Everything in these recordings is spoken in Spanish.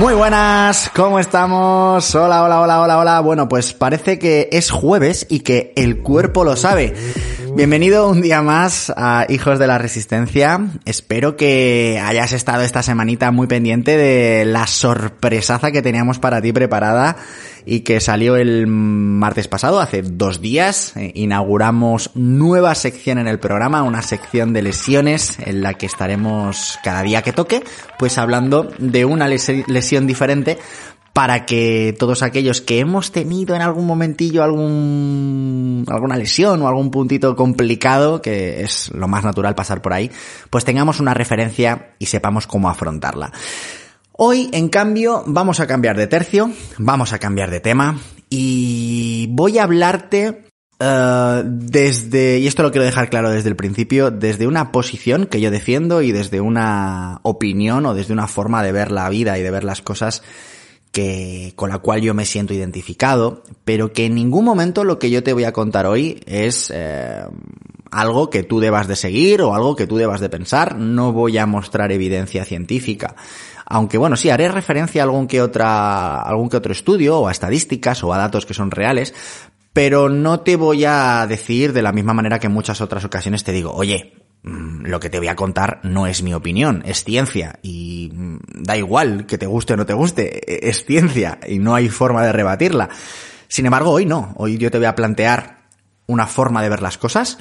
Muy buenas, ¿cómo estamos? Hola, hola, hola, hola, hola. Bueno, pues parece que es jueves y que el cuerpo lo sabe. Bienvenido un día más a Hijos de la Resistencia. Espero que hayas estado esta semanita muy pendiente de la sorpresaza que teníamos para ti preparada y que salió el martes pasado, hace dos días. Eh, inauguramos nueva sección en el programa, una sección de lesiones en la que estaremos cada día que toque, pues hablando de una lesión diferente para que todos aquellos que hemos tenido en algún momentillo algún, alguna lesión o algún puntito complicado, que es lo más natural pasar por ahí, pues tengamos una referencia y sepamos cómo afrontarla. Hoy, en cambio, vamos a cambiar de tercio, vamos a cambiar de tema y voy a hablarte uh, desde, y esto lo quiero dejar claro desde el principio, desde una posición que yo defiendo y desde una opinión o desde una forma de ver la vida y de ver las cosas que, con la cual yo me siento identificado, pero que en ningún momento lo que yo te voy a contar hoy es eh, algo que tú debas de seguir o algo que tú debas de pensar. No voy a mostrar evidencia científica. Aunque bueno, sí, haré referencia a algún que otra, algún que otro estudio o a estadísticas o a datos que son reales, pero no te voy a decir de la misma manera que en muchas otras ocasiones te digo, oye, lo que te voy a contar no es mi opinión, es ciencia. Y mm, da igual que te guste o no te guste, e-, es ciencia y no hay forma de rebatirla. Sin embargo, hoy no, hoy yo te voy a plantear una forma de ver las cosas,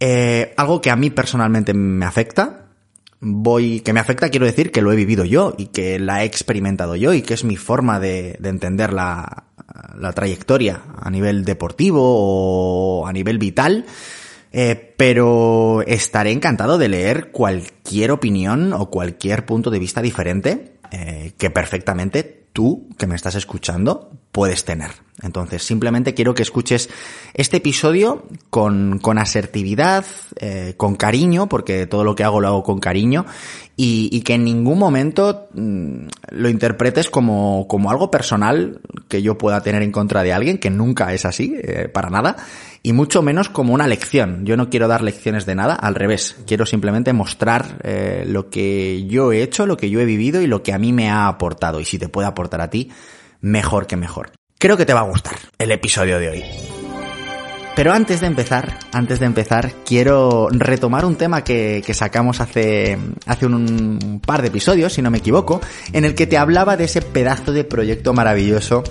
eh, algo que a mí personalmente me afecta, voy, que me afecta quiero decir que lo he vivido yo y que la he experimentado yo y que es mi forma de, de entender la, la trayectoria a nivel deportivo o a nivel vital eh, pero estaré encantado de leer cualquier opinión o cualquier punto de vista diferente eh, que perfectamente tú, que me estás escuchando, puedes tener. Entonces, simplemente quiero que escuches este episodio con, con asertividad, eh, con cariño, porque todo lo que hago lo hago con cariño, y, que en ningún momento mm, lo interpretes como, como algo personal que yo pueda tener en contra de alguien, que nunca es así, para nada, y mucho menos como una lección. Yo no quiero dar lecciones de nada, al revés, quiero simplemente mostrar eh, lo que yo he hecho, lo que yo he vivido y lo que a mí me ha aportado, y si te puede aportar a ti, mejor que mejor. Creo que te va a gustar el episodio de hoy. Pero antes de empezar, antes de empezar, quiero retomar un tema que, que sacamos hace, hace un, un, par de episodios, si no me equivoco, en el que te hablaba de ese pedazo de proyecto maravilloso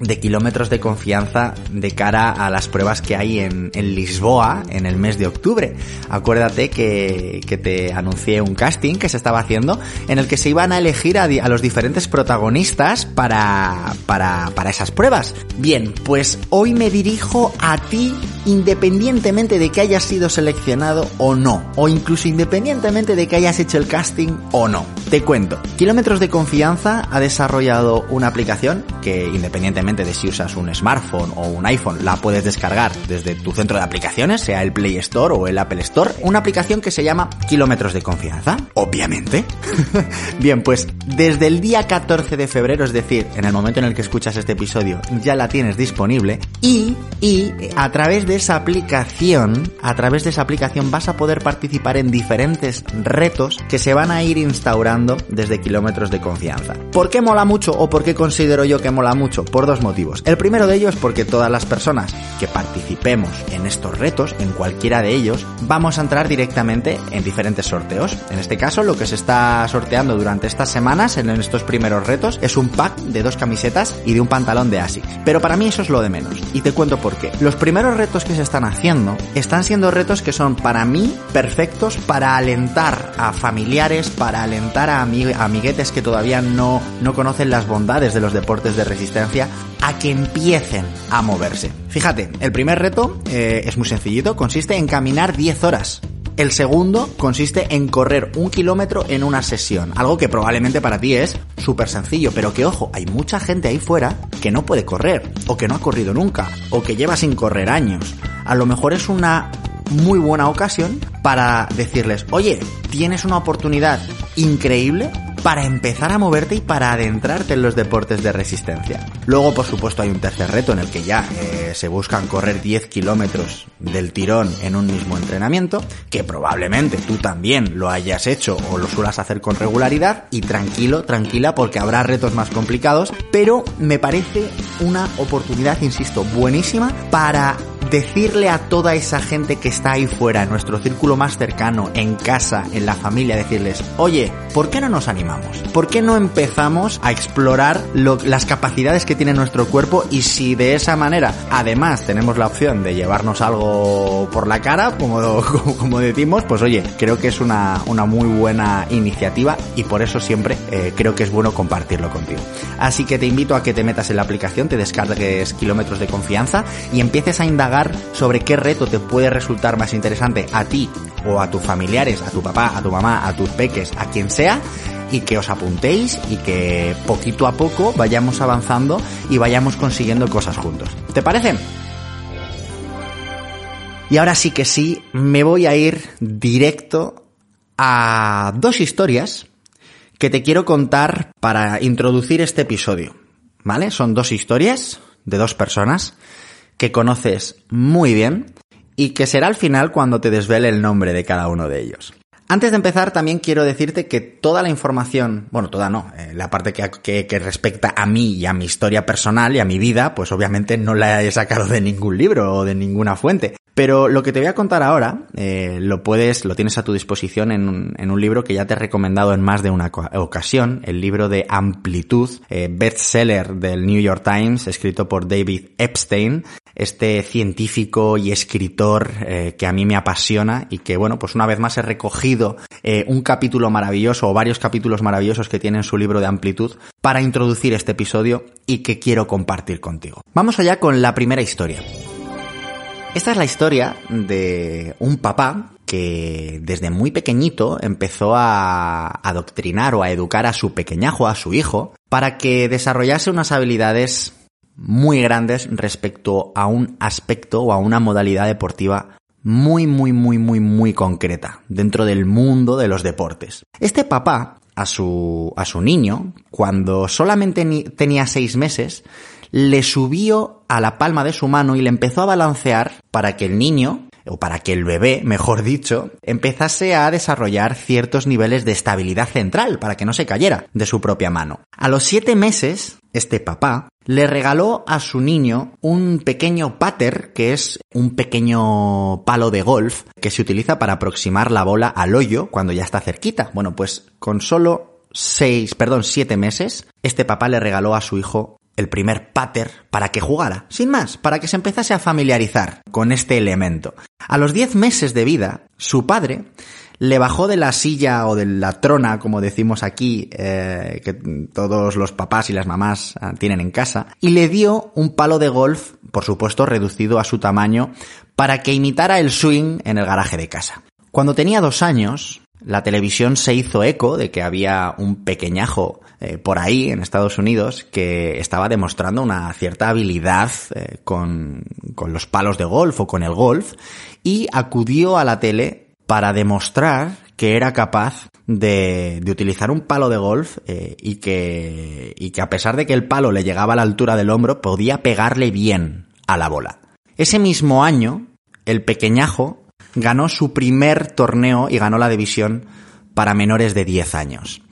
de kilómetros de confianza de cara a las pruebas que hay en, Lisboa en el mes de octubre. Acuérdate que, que, te anuncié un casting que se estaba haciendo en el que se iban a elegir a, a los diferentes protagonistas para, para, para esas pruebas. Bien, pues hoy me dirijo a ti independientemente de que hayas sido seleccionado o no, o incluso independientemente de que hayas hecho el casting o no. Te cuento, Kilómetros de Confianza ha desarrollado una aplicación que independientemente de si usas un smartphone o un iPhone, la puedes descargar desde tu centro de aplicaciones, sea el Play Store o el Apple Store, una aplicación que se llama Kilómetros de Confianza, obviamente. Bien, pues desde el día 14 de febrero, es decir, en el momento en el que escuchas este episodio, ya la tienes disponible y, y a través de esa aplicación, a través de esa aplicación vas a poder participar en diferentes retos que se van a ir instaurando desde Kilómetros de Confianza. ¿Por qué mola mucho o por qué considero yo que mola mucho? Por dos motivos. El primero de ellos porque todas las personas que participemos en estos retos, en cualquiera de ellos, vamos a entrar directamente en diferentes sorteos. En este caso, lo que se está sorteando durante estas semanas en estos primeros retos es un pack de dos camisetas y de un pantalón de ASICS. Pero para mí eso es lo de menos. Y te cuento por qué. Los primeros retos que se están haciendo están siendo retos que son para mí perfectos para alentar a familiares, para alentar a amiguetes que todavía no, no conocen las bondades de los deportes de resistencia a que empiecen a moverse. Fíjate, el primer reto eh, es muy sencillito, consiste en caminar 10 horas. El segundo consiste en correr un kilómetro en una sesión, algo que probablemente para ti es súper sencillo, pero que ojo, hay mucha gente ahí fuera que no puede correr, o que no ha corrido nunca, o que lleva sin correr años. A lo mejor es una muy buena ocasión para decirles, oye, tienes una oportunidad increíble para empezar a moverte y para adentrarte en los deportes de resistencia. Luego, por supuesto, hay un tercer reto en el que ya eh, se buscan correr 10 kilómetros del tirón en un mismo entrenamiento, que probablemente tú también lo hayas hecho o lo suelas hacer con regularidad y tranquilo, tranquila, porque habrá retos más complicados, pero me parece una oportunidad, insisto, buenísima para decirle a toda esa gente que está ahí fuera, en nuestro círculo más cercano, en casa, en la familia, decirles, oye, ¿por qué no nos animamos? ¿Por qué no empezamos a explorar las capacidades que tiene nuestro cuerpo y si de esa manera además tenemos la opción de llevarnos algo por la cara, como, como decimos, pues oye, creo que es una, una muy buena iniciativa y por eso siempre eh, creo que es bueno compartirlo contigo. Así que te invito a que te metas en la aplicación, te descargues kilómetros de confianza y empieces a indagar sobre qué reto te puede resultar más interesante a ti o a tus familiares, a tu papá, a tu mamá, a tus peques, a quien sea, y que os apuntéis y que poquito a poco vayamos avanzando y vayamos consiguiendo cosas juntos. ¿Te parece? Y ahora sí que sí, me voy a ir directo a dos historias que te quiero contar para introducir este episodio. ¿Vale? Son dos historias de dos personas que conoces muy bien y que será al final cuando te desvele el nombre de cada uno de ellos. Antes de empezar, también quiero decirte que toda la información, bueno, toda no, eh, la parte que, que, respecta a mí y a mi historia personal y a mi vida, pues obviamente no la he sacado de ningún libro o de ninguna fuente. Pero lo que te voy a contar ahora, eh, lo puedes, lo tienes a tu disposición en un, en un, libro que ya te he recomendado en más de una ocasión, el libro de Amplitud, eh, bestseller del New York Times, escrito por David Epstein, este científico y escritor eh, que a mí me apasiona y que, bueno, pues una vez más he recogido eh, un capítulo maravilloso o varios capítulos maravillosos que tiene en su libro de Amplitud para introducir este episodio y que quiero compartir contigo. Vamos allá con la primera historia. Esta es la historia de un papá que desde muy pequeñito empezó a adoctrinar o a educar a su pequeñajo, a su hijo, para que desarrollase unas habilidades muy grandes respecto a un aspecto o a una modalidad deportiva muy, muy, muy, muy, muy concreta dentro del mundo de los deportes. Este papá, a su, a su niño, cuando solamente tenía seis meses, le subió a la palma de su mano y le empezó a balancear para que el niño, o para que el bebé, mejor dicho, empezase a desarrollar ciertos niveles de estabilidad central para que no se cayera de su propia mano. A los siete meses, este papá le regaló a su niño un pequeño pater, que es un pequeño palo de golf que se utiliza para aproximar la bola al hoyo cuando ya está cerquita. Bueno, pues con solo seis, perdón, siete meses, este papá le regaló a su hijo el primer pater para que jugara, sin más, para que se empezase a familiarizar con este elemento. A los 10 meses de vida, su padre le bajó de la silla o de la trona, como decimos aquí, eh, que todos los papás y las mamás ah, tienen en casa, y le dio un palo de golf, por supuesto reducido a su tamaño, para que imitara el swing en el garaje de casa. Cuando tenía dos años, la televisión se hizo eco de que había un pequeñajo eh, por ahí en Estados Unidos que estaba demostrando una cierta habilidad eh, con, con los palos de golf o con el golf y acudió a la tele para demostrar que era capaz de, de utilizar un palo de golf eh, y, que, y que a pesar de que el palo le llegaba a la altura del hombro podía pegarle bien a la bola. Ese mismo año, el pequeñajo ganó su primer torneo y ganó la división para menores de 10 años.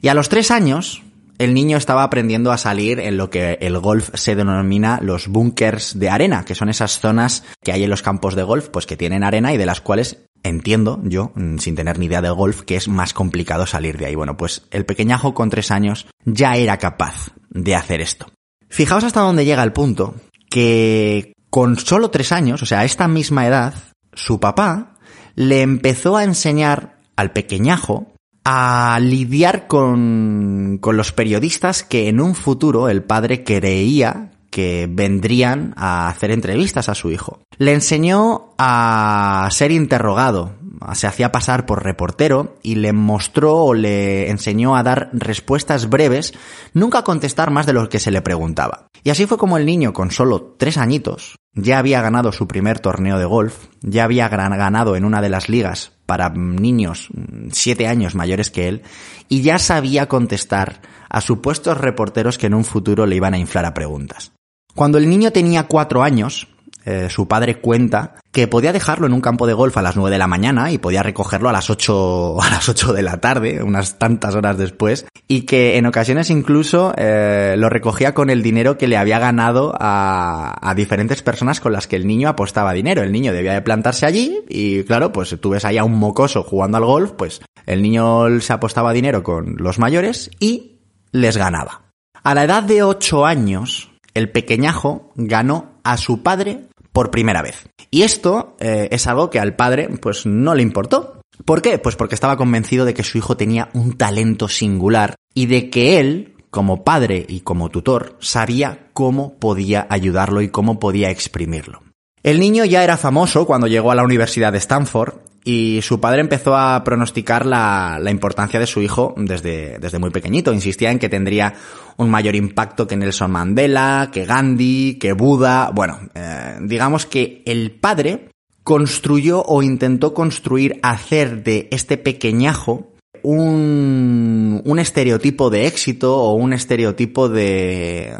Y a los 3 años, el niño estaba aprendiendo a salir en lo que el golf se denomina los bunkers de arena, que son esas zonas que hay en los campos de golf, pues que tienen arena y de las cuales entiendo yo, mm, sin tener ni idea de golf, que es más complicado salir de ahí. Bueno, pues el pequeñajo con 3 años ya era capaz de hacer esto. Fijaos hasta dónde llega el punto que con solo 3 años, o sea, a esta misma edad, su papá le empezó a enseñar al pequeñajo a lidiar con, con los periodistas que en un futuro el padre creía que vendrían a hacer entrevistas a su hijo. Le enseñó a ser interrogado se hacía pasar por reportero y le mostró o le enseñó a dar respuestas breves, nunca a contestar más de lo que se le preguntaba. Y así fue como el niño, con solo tres añitos, ya había ganado su primer torneo de golf, ya había ganado en una de las ligas para niños siete años mayores que él, y ya sabía contestar a supuestos reporteros que en un futuro le iban a inflar a preguntas. Cuando el niño tenía cuatro años, eh, su padre cuenta que podía dejarlo en un campo de golf a las 9 de la mañana y podía recogerlo a las 8, a las 8 de la tarde, unas tantas horas después, y que en ocasiones incluso eh, lo recogía con el dinero que le había ganado a, a diferentes personas con las que el niño apostaba dinero. El niño debía de plantarse allí y claro, pues tú ves ahí a un mocoso jugando al golf, pues el niño se apostaba dinero con los mayores y les ganaba. A la edad de 8 años, el pequeñajo ganó a su padre por primera vez. Y esto eh, es algo que al padre pues no le importó. ¿Por qué? Pues porque estaba convencido de que su hijo tenía un talento singular y de que él, como padre y como tutor, sabía cómo podía ayudarlo y cómo podía exprimirlo. El niño ya era famoso cuando llegó a la Universidad de Stanford y su padre empezó a pronosticar la, importancia de su hijo desde, desde, muy pequeñito. Insistía en que tendría un mayor impacto que Nelson Mandela, que Gandhi, que Buda. Bueno, eh, digamos que el padre construyó o intentó construir, hacer de este pequeñajo un, un estereotipo de éxito o un estereotipo de,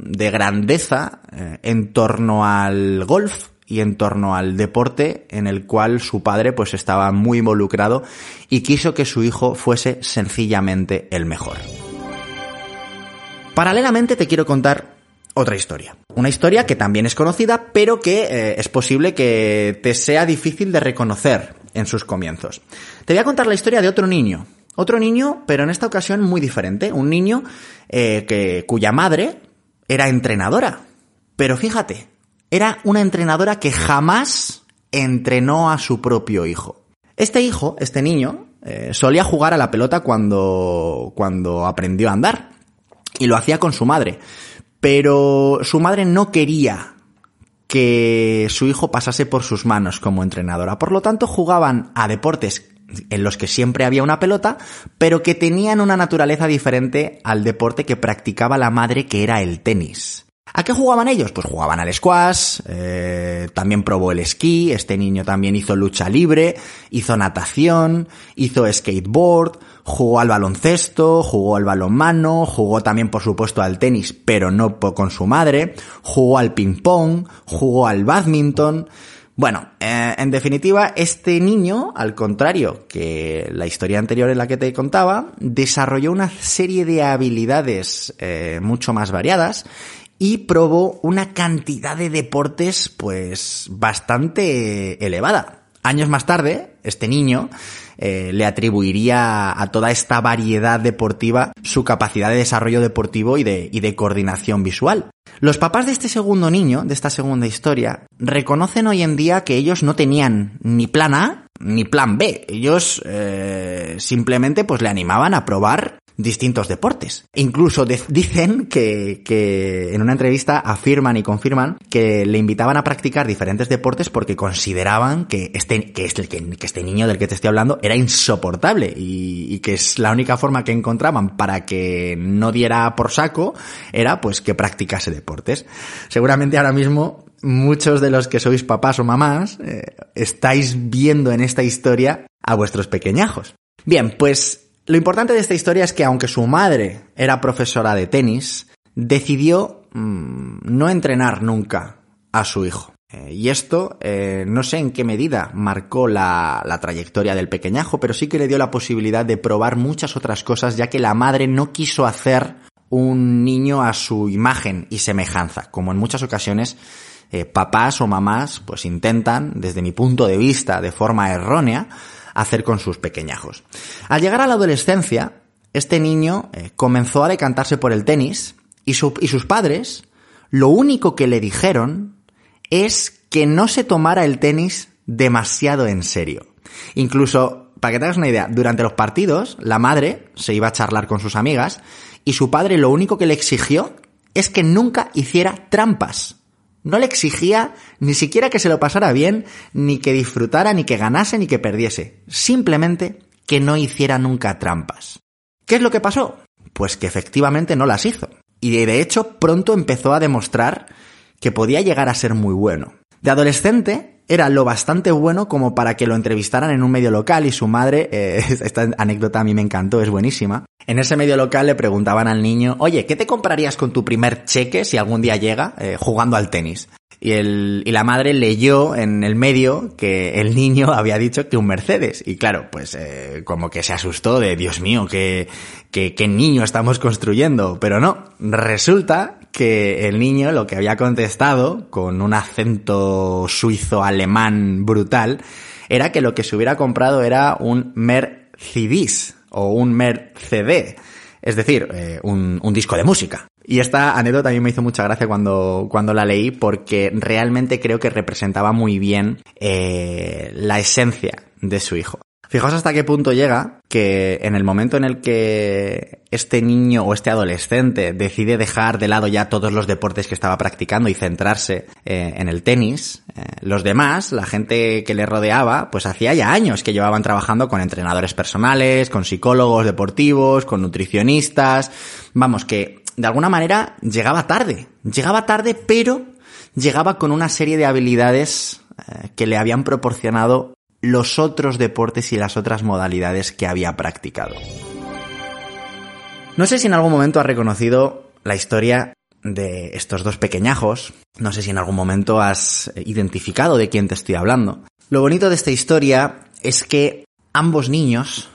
de grandeza eh, en torno al golf y en torno al deporte en el cual su padre pues estaba muy involucrado y quiso que su hijo fuese sencillamente el mejor. Paralelamente te quiero contar otra historia. Una historia que también es conocida, pero que eh, es posible que te sea difícil de reconocer en sus comienzos. Te voy a contar la historia de otro niño. Otro niño, pero en esta ocasión muy diferente. Un niño eh, que, cuya madre era entrenadora. Pero fíjate, era una entrenadora que jamás entrenó a su propio hijo. Este hijo, este niño, eh, solía jugar a la pelota cuando, cuando aprendió a andar. Y lo hacía con su madre. Pero su madre no quería que su hijo pasase por sus manos como entrenadora. Por lo tanto, jugaban a deportes en los que siempre había una pelota, pero que tenían una naturaleza diferente al deporte que practicaba la madre, que era el tenis. ¿A qué jugaban ellos? Pues jugaban al squash, eh, también probó el esquí, este niño también hizo lucha libre, hizo natación, hizo skateboard, jugó al baloncesto, jugó al balonmano, jugó también por supuesto al tenis, pero no con su madre, jugó al ping pong, jugó al badminton, bueno, eh, en definitiva, este niño, al contrario que la historia anterior en la que te contaba, desarrolló una serie de habilidades eh, mucho más variadas y probó una cantidad de deportes pues bastante elevada. Años más tarde, este niño eh, le atribuiría a toda esta variedad deportiva su capacidad de desarrollo deportivo y de, y de coordinación visual. Los papás de este segundo niño, de esta segunda historia, reconocen hoy en día que ellos no tenían ni plan A ni plan B. Ellos eh, simplemente pues le animaban a probar distintos deportes. Incluso dicen que, en una entrevista afirman y confirman que le invitaban a practicar diferentes deportes porque consideraban que este, que este, niño del que te estoy hablando era insoportable y, y, que es la única forma que encontraban para que no diera por saco era pues que practicase deportes. Seguramente ahora mismo muchos de los que sois papás o mamás eh, estáis viendo en esta historia a vuestros pequeñajos. Bien, pues lo importante de esta historia es que aunque su madre era profesora de tenis, decidió mmm, no entrenar nunca a su hijo. Eh, y esto eh, no sé en qué medida marcó la, trayectoria del pequeñajo, pero sí que le dio la posibilidad de probar muchas otras cosas, ya que la madre no quiso hacer un niño a su imagen y semejanza, como en muchas ocasiones eh, papás o mamás pues intentan, desde mi punto de vista, de forma errónea, hacer con sus pequeñajos. Al llegar a la adolescencia, este niño eh, comenzó a decantarse por el tenis y, y sus padres lo único que le dijeron es que no se tomara el tenis demasiado en serio. Incluso, para que te hagas una idea, durante los partidos, la madre se iba a charlar con sus amigas y su padre lo único que le exigió es que nunca hiciera trampas No le exigía ni siquiera que se lo pasara bien, ni que disfrutara, ni que ganase, ni que perdiese. Simplemente que no hiciera nunca trampas. ¿Qué es lo que pasó? Pues que efectivamente no las hizo. Y de hecho pronto empezó a demostrar que podía llegar a ser muy bueno. De adolescente era lo bastante bueno como para que lo entrevistaran en un medio local y su madre, eh, esta anécdota a mí me encantó, es buenísima. En ese medio local le preguntaban al niño, oye, ¿qué te comprarías con tu primer cheque si algún día llega eh, jugando al tenis? Y, el, y la madre leyó en el medio que el niño había dicho que un Mercedes. Y claro, pues eh, como que se asustó de, Dios mío, ¿qué, qué, qué niño estamos construyendo. Pero no, resulta que el niño lo que había contestado con un acento suizo alemán brutal era que lo que se hubiera comprado era un Mercedes o un Mercedes, es decir, eh, un, disco de música. Y esta anécdota también me hizo mucha gracia cuando, cuando la leí porque realmente creo que representaba muy bien eh, la esencia de su hijo. Fijaos hasta qué punto llega que en el momento en el que este niño o este adolescente decide dejar de lado ya todos los deportes que estaba practicando y centrarse eh, en el tenis, eh, los demás, la gente que le rodeaba, pues hacía ya años que llevaban trabajando con entrenadores personales, con psicólogos deportivos, con nutricionistas, vamos, que de alguna manera llegaba tarde, llegaba tarde pero llegaba con una serie de habilidades eh, que le habían proporcionado los otros deportes y las otras modalidades que había practicado. No sé si en algún momento has reconocido la historia de estos dos pequeñajos, no sé si en algún momento has identificado de quién te estoy hablando. Lo bonito de esta historia es que ambos niños,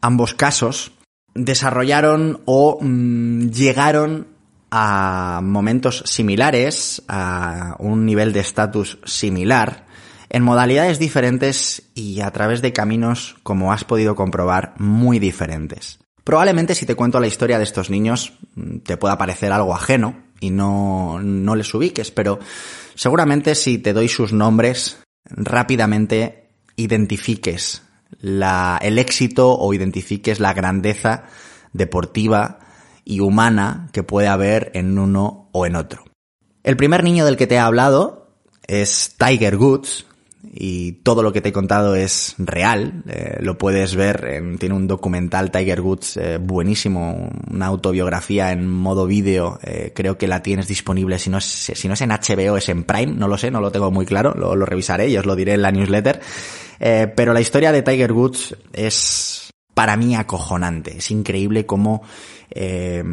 ambos casos, desarrollaron o mmm, llegaron a momentos similares, a un nivel de estatus similar, en modalidades diferentes y a través de caminos, como has podido comprobar, muy diferentes. Probablemente si te cuento la historia de estos niños mm, te pueda parecer algo ajeno y no, no les ubiques, pero seguramente si te doy sus nombres, rápidamente identifiques la, el éxito o identifiques la grandeza deportiva y humana que puede haber en uno o en otro. El primer niño del que te he hablado es Tiger Woods, y todo lo que te he contado es real. Eh, lo puedes ver, tiene un documental Tiger Woods eh, buenísimo, una autobiografía en modo vídeo. Eh, creo que la tienes disponible. Si no, es, si no es en HBO, es en Prime. No lo sé, no lo tengo muy claro. Lo, revisaré y os lo diré en la newsletter. Pero la historia de Tiger Woods es para mí acojonante. Es increíble cómo eh,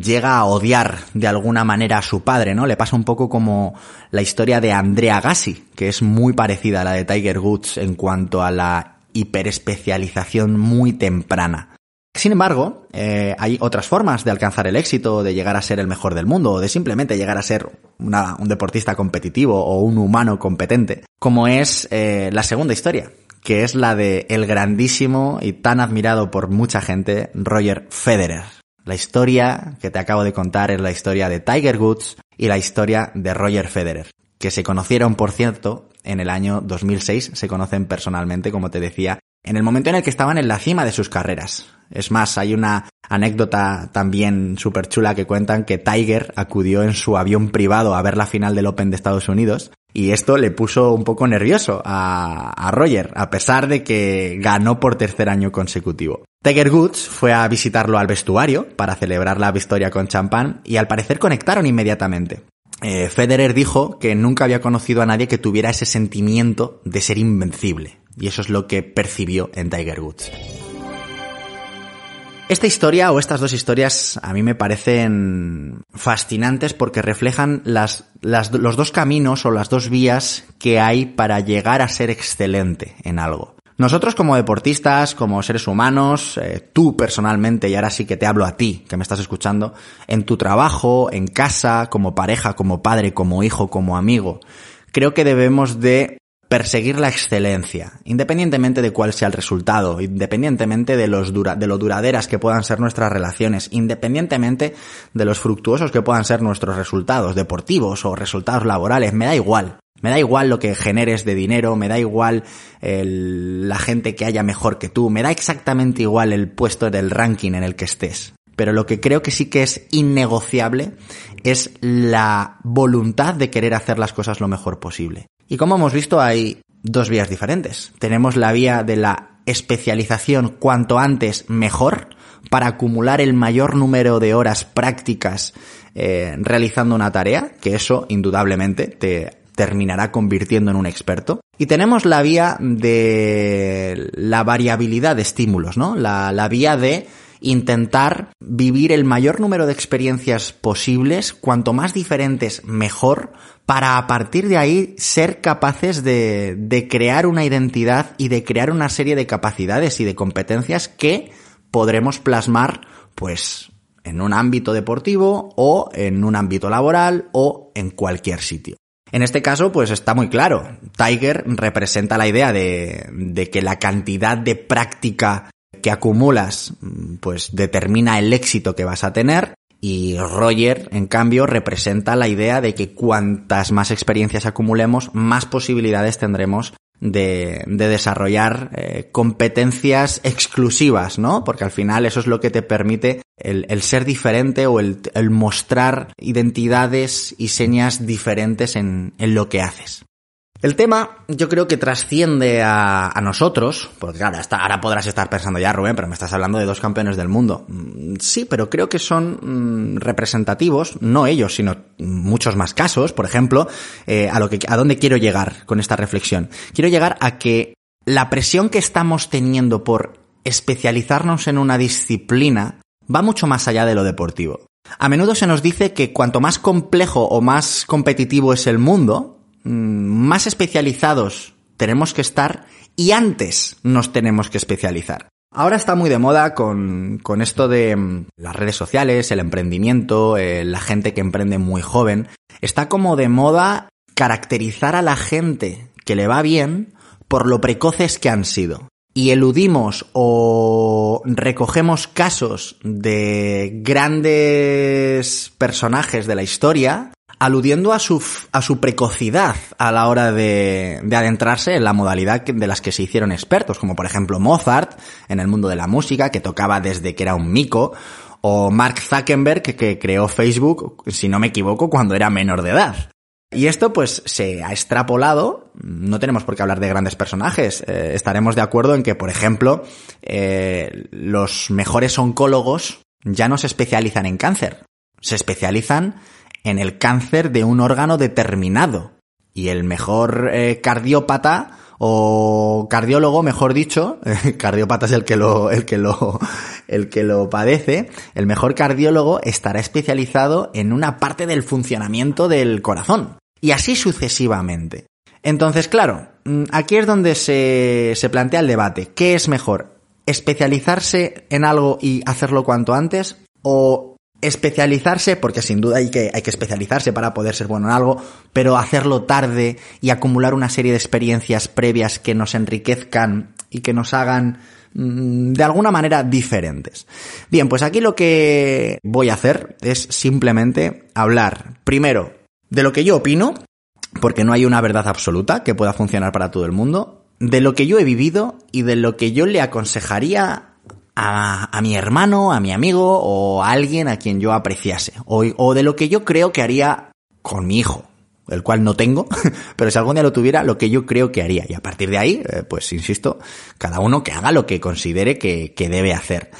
llega a odiar de alguna manera a su padre, ¿no? Le pasa un poco como la historia de Andrea Gassi, que es muy parecida a la de Tiger Woods en cuanto a la hiperespecialización muy temprana. Sin embargo, eh, hay otras formas de alcanzar el éxito, de llegar a ser el mejor del mundo, o de simplemente llegar a ser un deportista competitivo o un humano competente, como es eh, la segunda historia, que es la de el grandísimo y tan admirado por mucha gente Roger Federer. La historia que te acabo de contar es la historia de Tiger Woods y la historia de Roger Federer, que se conocieron, por cierto, en el año 2006, se conocen personalmente, como te decía, en el momento en el que estaban en la cima de sus carreras. Es más, hay una anécdota también súper chula que cuentan que Tiger acudió en su avión privado a ver la final del Open de Estados Unidos y esto le puso un poco nervioso a, Roger, a pesar de que ganó por tercer año consecutivo. Tiger Woods fue a visitarlo al vestuario para celebrar la victoria con champán y al parecer conectaron inmediatamente. Eh, Federer dijo que nunca había conocido a nadie que tuviera ese sentimiento de ser invencible. Y eso es lo que percibió en Tiger Woods. Esta historia o estas dos historias a mí me parecen fascinantes porque reflejan las, las, los dos caminos o las dos vías que hay para llegar a ser excelente en algo. Nosotros como deportistas, como seres humanos, eh, tú personalmente, y ahora sí que te hablo a ti, que me estás escuchando, en tu trabajo, en casa, como pareja, como padre, como hijo, como amigo, creo que debemos de perseguir la excelencia, independientemente de cuál sea el resultado, independientemente de, los dura, de lo duraderas que puedan ser nuestras relaciones, independientemente de los fructuosos que puedan ser nuestros resultados deportivos o resultados laborales, me da igual. Me da igual lo que generes de dinero, me da igual el, la gente que haya mejor que tú, me da exactamente igual el puesto del ranking en el que estés. pero lo que creo que sí que es innegociable es la voluntad de querer hacer las cosas lo mejor posible. Y como hemos visto, hay dos vías diferentes. Tenemos la vía de la especialización cuanto antes mejor para acumular el mayor número de horas prácticas eh, realizando una tarea, que eso indudablemente te terminará convirtiendo en un experto. Y tenemos la vía de la variabilidad de estímulos, ¿no? La, la vía de intentar vivir el mayor número de experiencias posibles, cuanto más diferentes mejor, para a partir de ahí ser capaces de, de crear una identidad y de crear una serie de capacidades y de competencias que podremos plasmar, pues, en un ámbito deportivo o en un ámbito laboral o en cualquier sitio. En este caso, pues está muy claro. Tiger representa la idea de, de que la cantidad de práctica que acumulas, pues determina el éxito que vas a tener. Y Roger, en cambio, representa la idea de que cuantas más experiencias acumulemos, más posibilidades tendremos de, de desarrollar eh, competencias exclusivas, ¿no? Porque al final eso es lo que te permite el, ser diferente o el, mostrar identidades y señas diferentes en, en lo que haces. El tema yo creo que trasciende a, nosotros, porque claro, hasta ahora podrás estar pensando ya, Rubén, pero me estás hablando de dos campeones del mundo. Mm, sí, pero creo que son mm, representativos, no ellos, sino muchos más casos, por ejemplo, eh, a lo que, a dónde quiero llegar con esta reflexión. Quiero llegar a que la presión que estamos teniendo por especializarnos en una disciplina va mucho más allá de lo deportivo. A menudo se nos dice que cuanto más complejo o más competitivo es el mundo, más especializados tenemos que estar y antes nos tenemos que especializar. Ahora está muy de moda con, con esto de mm, las redes sociales, el emprendimiento, eh, la gente que emprende muy joven. Está como de moda caracterizar a la gente que le va bien por lo precoces que han sido. Y eludimos o recogemos casos de grandes personajes de la historia aludiendo a su, a su precocidad a la hora de, de, adentrarse en la modalidad de las que se hicieron expertos, como por ejemplo Mozart en el mundo de la música, que tocaba desde que era un mico, o Mark Zuckerberg, que, creó Facebook, si no me equivoco, cuando era menor de edad. Y esto pues se ha extrapolado, no tenemos por qué hablar de grandes personajes, eh, estaremos de acuerdo en que, por ejemplo, eh, los mejores oncólogos ya no se especializan en cáncer, se especializan en el cáncer de un órgano determinado. Y el mejor eh, cardiópata o cardiólogo, mejor dicho, cardiópata es el que lo, el que lo, el que lo padece, el mejor cardiólogo estará especializado en una parte del funcionamiento del corazón. Y así sucesivamente. Entonces, claro, mm, aquí es donde se, se plantea el debate. ¿Qué es mejor? ¿Especializarse en algo y hacerlo cuanto antes? ¿O especializarse, porque sin duda hay que, hay que especializarse para poder ser bueno en algo, pero hacerlo tarde y acumular una serie de experiencias previas que nos enriquezcan y que nos hagan mm, de alguna manera diferentes. Bien, pues aquí lo que voy a hacer es simplemente hablar primero de lo que yo opino, porque no hay una verdad absoluta que pueda funcionar para todo el mundo, de lo que yo he vivido y de lo que yo le aconsejaría a, a, mi hermano, a mi amigo o a alguien a quien yo apreciase. O, o de lo que yo creo que haría con mi hijo, el cual no tengo, pero si algún día lo tuviera, lo que yo creo que haría. Y a partir de ahí, eh, pues insisto, cada uno que haga lo que considere que, que debe hacer.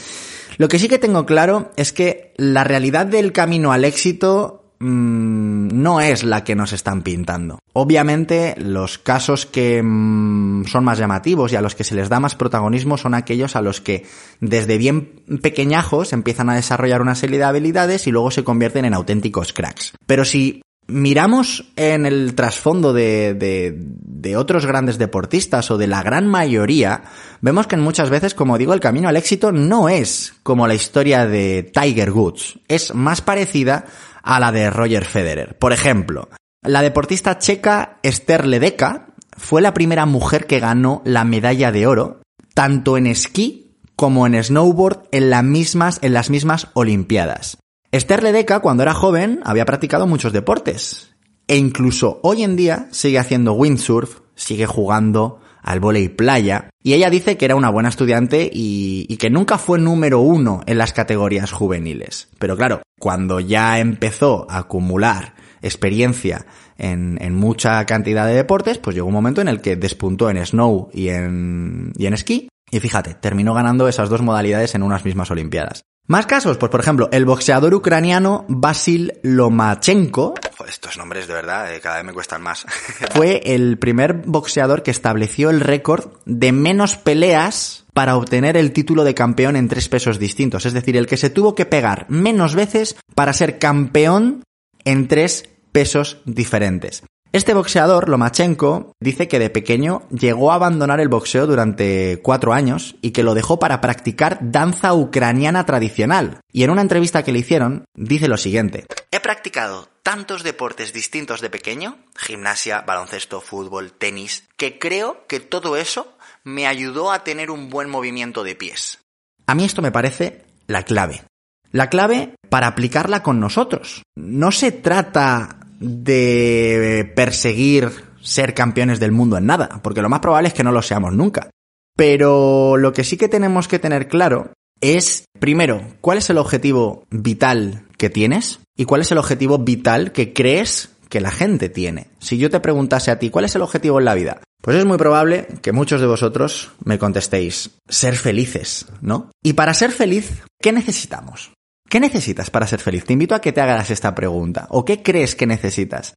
Lo que sí que tengo claro es que la realidad del camino al éxito mmm, no es la que nos están pintando. Obviamente, los casos que mmm, son más llamativos y a los que se les da más protagonismo son aquellos a los que desde bien pequeñajos empiezan a desarrollar una serie de habilidades y luego se convierten en auténticos cracks. Pero si miramos en el trasfondo de, de, de, otros grandes deportistas o de la gran mayoría, vemos que muchas veces, como digo, el camino al éxito no es como la historia de Tiger Woods. Es más parecida a la de Roger Federer. Por ejemplo, la deportista checa Esther Ledeca fue la primera mujer que ganó la medalla de oro, tanto en esquí como en snowboard en, las mismas, Olimpiadas. Esther Ledeca, cuando era joven, había practicado muchos deportes. E incluso hoy en día sigue haciendo windsurf, sigue jugando al volei playa, y ella dice que era una buena estudiante y, que nunca fue número uno en las categorías juveniles. Pero claro, cuando ya empezó a acumular experiencia en, en, mucha cantidad de deportes, pues llegó un momento en el que despuntó en snow y en, y en esquí. Y fíjate, terminó ganando esas dos modalidades en unas mismas Olimpiadas. Más casos, pues por ejemplo, el boxeador ucraniano Vasil Lomachenko. Joder, estos nombres de verdad eh, cada vez me cuestan más. fue el primer boxeador que estableció el récord de menos peleas para obtener el título de campeón en tres pesos distintos. Es decir, el que se tuvo que pegar menos veces para ser campeón en tres pesos diferentes. Este boxeador, Lomachenko, dice que de pequeño llegó a abandonar el boxeo durante cuatro años y que lo dejó para practicar danza ucraniana tradicional. Y en una entrevista que le hicieron, dice lo siguiente. He practicado tantos deportes distintos de pequeño, gimnasia, baloncesto, fútbol, tenis, que creo que todo eso me ayudó a tener un buen movimiento de pies. A mí esto me parece la clave. La clave para aplicarla con nosotros. No se trata de perseguir ser campeones del mundo en nada, porque lo más probable es que no lo seamos nunca. Pero lo que sí que tenemos que tener claro es, primero, cuál es el objetivo vital que tienes y cuál es el objetivo vital que crees que la gente tiene. Si yo te preguntase a ti, ¿cuál es el objetivo en la vida? Pues es muy probable que muchos de vosotros me contestéis, ser felices, ¿no? Y para ser feliz, ¿qué necesitamos? ¿Qué necesitas para ser feliz? Te invito a que te hagas esta pregunta. ¿O qué crees que necesitas?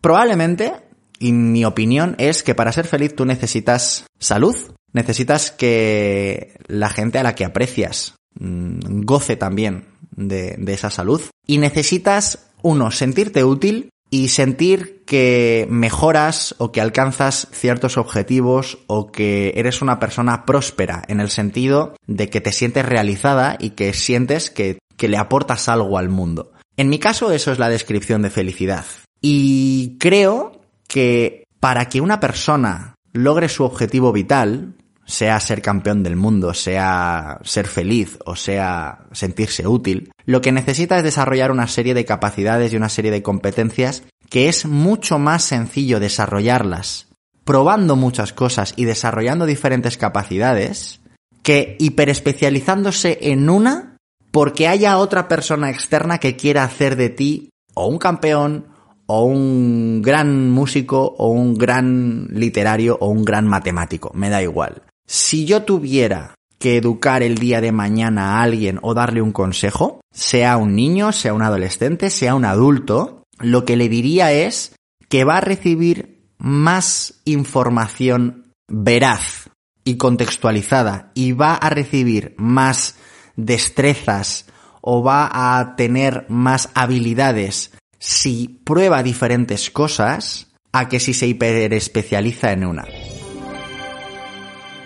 Probablemente, y mi opinión es que para ser feliz tú necesitas salud, necesitas que la gente a la que aprecias mmm, goce también de, de esa salud y necesitas, uno, sentirte útil y sentir que mejoras o que alcanzas ciertos objetivos o que eres una persona próspera en el sentido de que te sientes realizada y que sientes que, que le aportas algo al mundo. En mi caso eso es la descripción de felicidad. Y creo que para que una persona logre su objetivo vital, sea ser campeón del mundo, sea ser feliz o sea sentirse útil, lo que necesita es desarrollar una serie de capacidades y una serie de competencias que es mucho más sencillo desarrollarlas probando muchas cosas y desarrollando diferentes capacidades que hiperespecializándose en una porque haya otra persona externa que quiera hacer de ti o un campeón o un gran músico o un gran literario o un gran matemático, me da igual. Si yo tuviera que educar el día de mañana a alguien o darle un consejo, sea un niño, sea un adolescente, sea un adulto, lo que le diría es que va a recibir más información veraz y contextualizada y va a recibir más destrezas o va a tener más habilidades si prueba diferentes cosas a que si se hiperespecializa en una.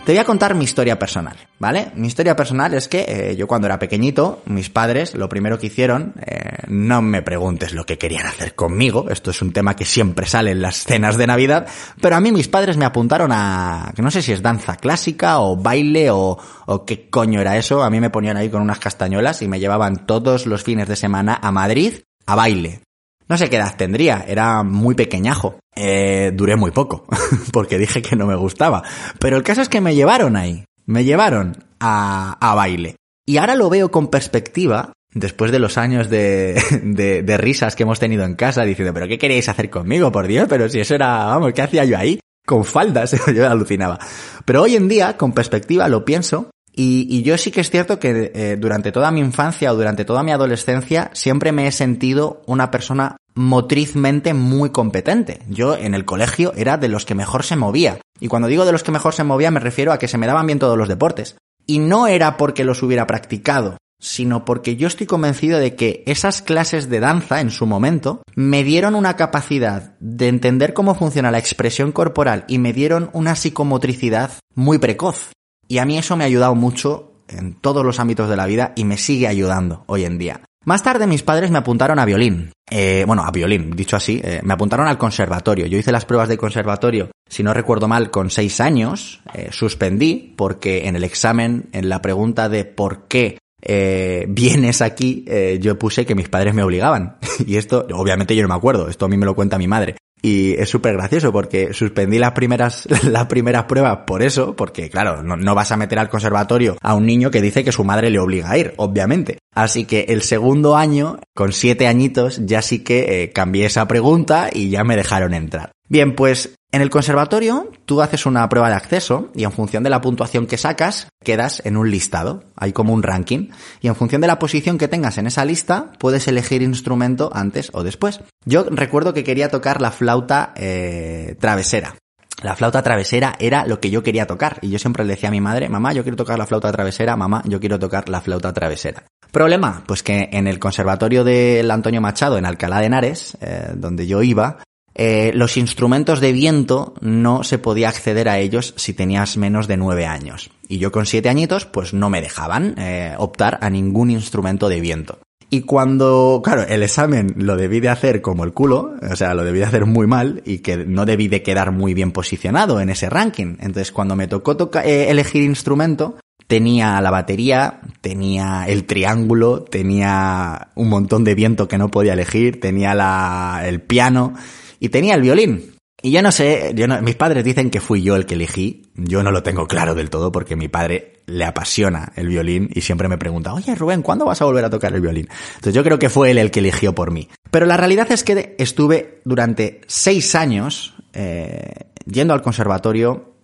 Te voy a contar mi historia personal, ¿vale? Mi historia personal es que eh, yo cuando era pequeñito, mis padres lo primero que hicieron, eh, no me preguntes lo que querían hacer conmigo, esto es un tema que siempre sale en las cenas de Navidad, pero a mí mis padres me apuntaron a, que no sé si es danza clásica o baile o, o qué coño era eso, a mí me ponían ahí con unas castañuelas y me llevaban todos los fines de semana a Madrid a baile. No sé qué edad tendría, era muy pequeñajo. Eh, duré muy poco, porque dije que no me gustaba. Pero el caso es que me llevaron ahí, me llevaron a, a baile. Y ahora lo veo con perspectiva, después de los años de, de, de, risas que hemos tenido en casa, diciendo, pero ¿qué queréis hacer conmigo, por Dios? Pero si eso era, vamos, ¿qué hacía yo ahí? Con faldas, yo alucinaba. Pero hoy en día, con perspectiva, lo pienso y, yo sí que es cierto que eh, durante toda mi infancia o durante toda mi adolescencia siempre me he sentido una persona motrizmente muy competente. Yo en el colegio era de los que mejor se movía. Y cuando digo de los que mejor se movía me refiero a que se me daban bien todos los deportes. Y no era porque los hubiera practicado, sino porque yo estoy convencido de que esas clases de danza en su momento me dieron una capacidad de entender cómo funciona la expresión corporal y me dieron una psicomotricidad muy precoz. Y a mí eso me ha ayudado mucho en todos los ámbitos de la vida y me sigue ayudando hoy en día. Más tarde mis padres me apuntaron a violín. Eh, bueno, a violín, dicho así, eh, me apuntaron al conservatorio. Yo hice las pruebas de conservatorio, si no recuerdo mal, con seis años. Eh, suspendí porque en el examen, en la pregunta de por qué eh, vienes aquí, yo puse que mis padres me obligaban. y esto, obviamente yo no me acuerdo, esto a mí me lo cuenta mi madre. Y es súper gracioso porque suspendí las primeras, las primeras pruebas por eso, porque claro, no, no, vas a meter al conservatorio a un niño que dice que su madre le obliga a ir, obviamente. Así que el segundo año, con siete añitos, ya sí que eh, cambié esa pregunta y ya me dejaron entrar. Bien, pues en el conservatorio tú haces una prueba de acceso y en función de la puntuación que sacas quedas en un listado, hay como un ranking y en función de la posición que tengas en esa lista puedes elegir instrumento antes o después. Yo recuerdo que quería tocar la flauta eh, travesera. La flauta travesera era lo que yo quería tocar y yo siempre le decía a mi madre, mamá, yo quiero tocar la flauta travesera, mamá, yo quiero tocar la flauta travesera. Problema, pues que en el conservatorio del Antonio Machado en Alcalá de Henares, eh, donde yo iba, eh, los instrumentos de viento no se podía acceder a ellos si tenías menos de nueve años. Y yo con siete añitos, pues no me dejaban eh, optar a ningún instrumento de viento. Y cuando, claro, el examen lo debí de hacer como el culo, o sea, lo debí de hacer muy mal y que no debí de quedar muy bien posicionado en ese ranking. Entonces, cuando me tocó eh, elegir instrumento, tenía la batería, tenía el triángulo, tenía un montón de viento que no podía elegir, tenía la, el piano y tenía el violín. Y yo no sé, yo no, mis padres dicen que fui yo el que elegí. Yo no lo tengo claro del todo porque mi padre le apasiona el violín y siempre me pregunta, oye Rubén, ¿cuándo vas a volver a tocar el violín? Entonces yo creo que fue él el que eligió por mí. Pero la realidad es que estuve durante seis años eh, yendo al conservatorio,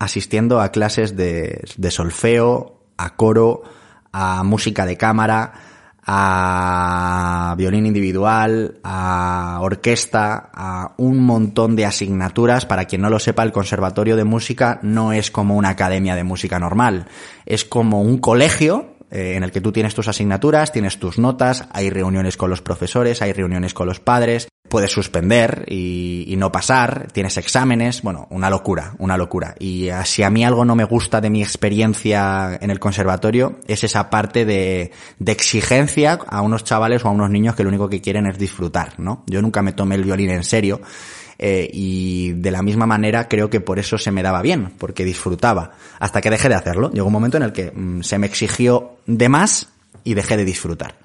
asistiendo a clases de, de solfeo, a coro, a música de cámara, a violín individual, a orquesta, a un montón de asignaturas. Para quien no lo sepa, el Conservatorio de Música no es como una academia de música normal, es como un colegio eh, en el que tú tienes tus asignaturas, tienes tus notas, hay reuniones con los profesores, hay reuniones con los padres, puedes suspender y, no pasar, tienes exámenes, bueno, una locura, una locura. Y si a mí algo no me gusta de mi experiencia en el conservatorio, es esa parte de, de exigencia a unos chavales o a unos niños que lo único que quieren es disfrutar, ¿no? Yo nunca me tomé el violín en serio eh, y de la misma manera creo que por eso se me daba bien, porque disfrutaba, hasta que dejé de hacerlo. Llegó un momento en el que mm, se me exigió de más y dejé de disfrutar.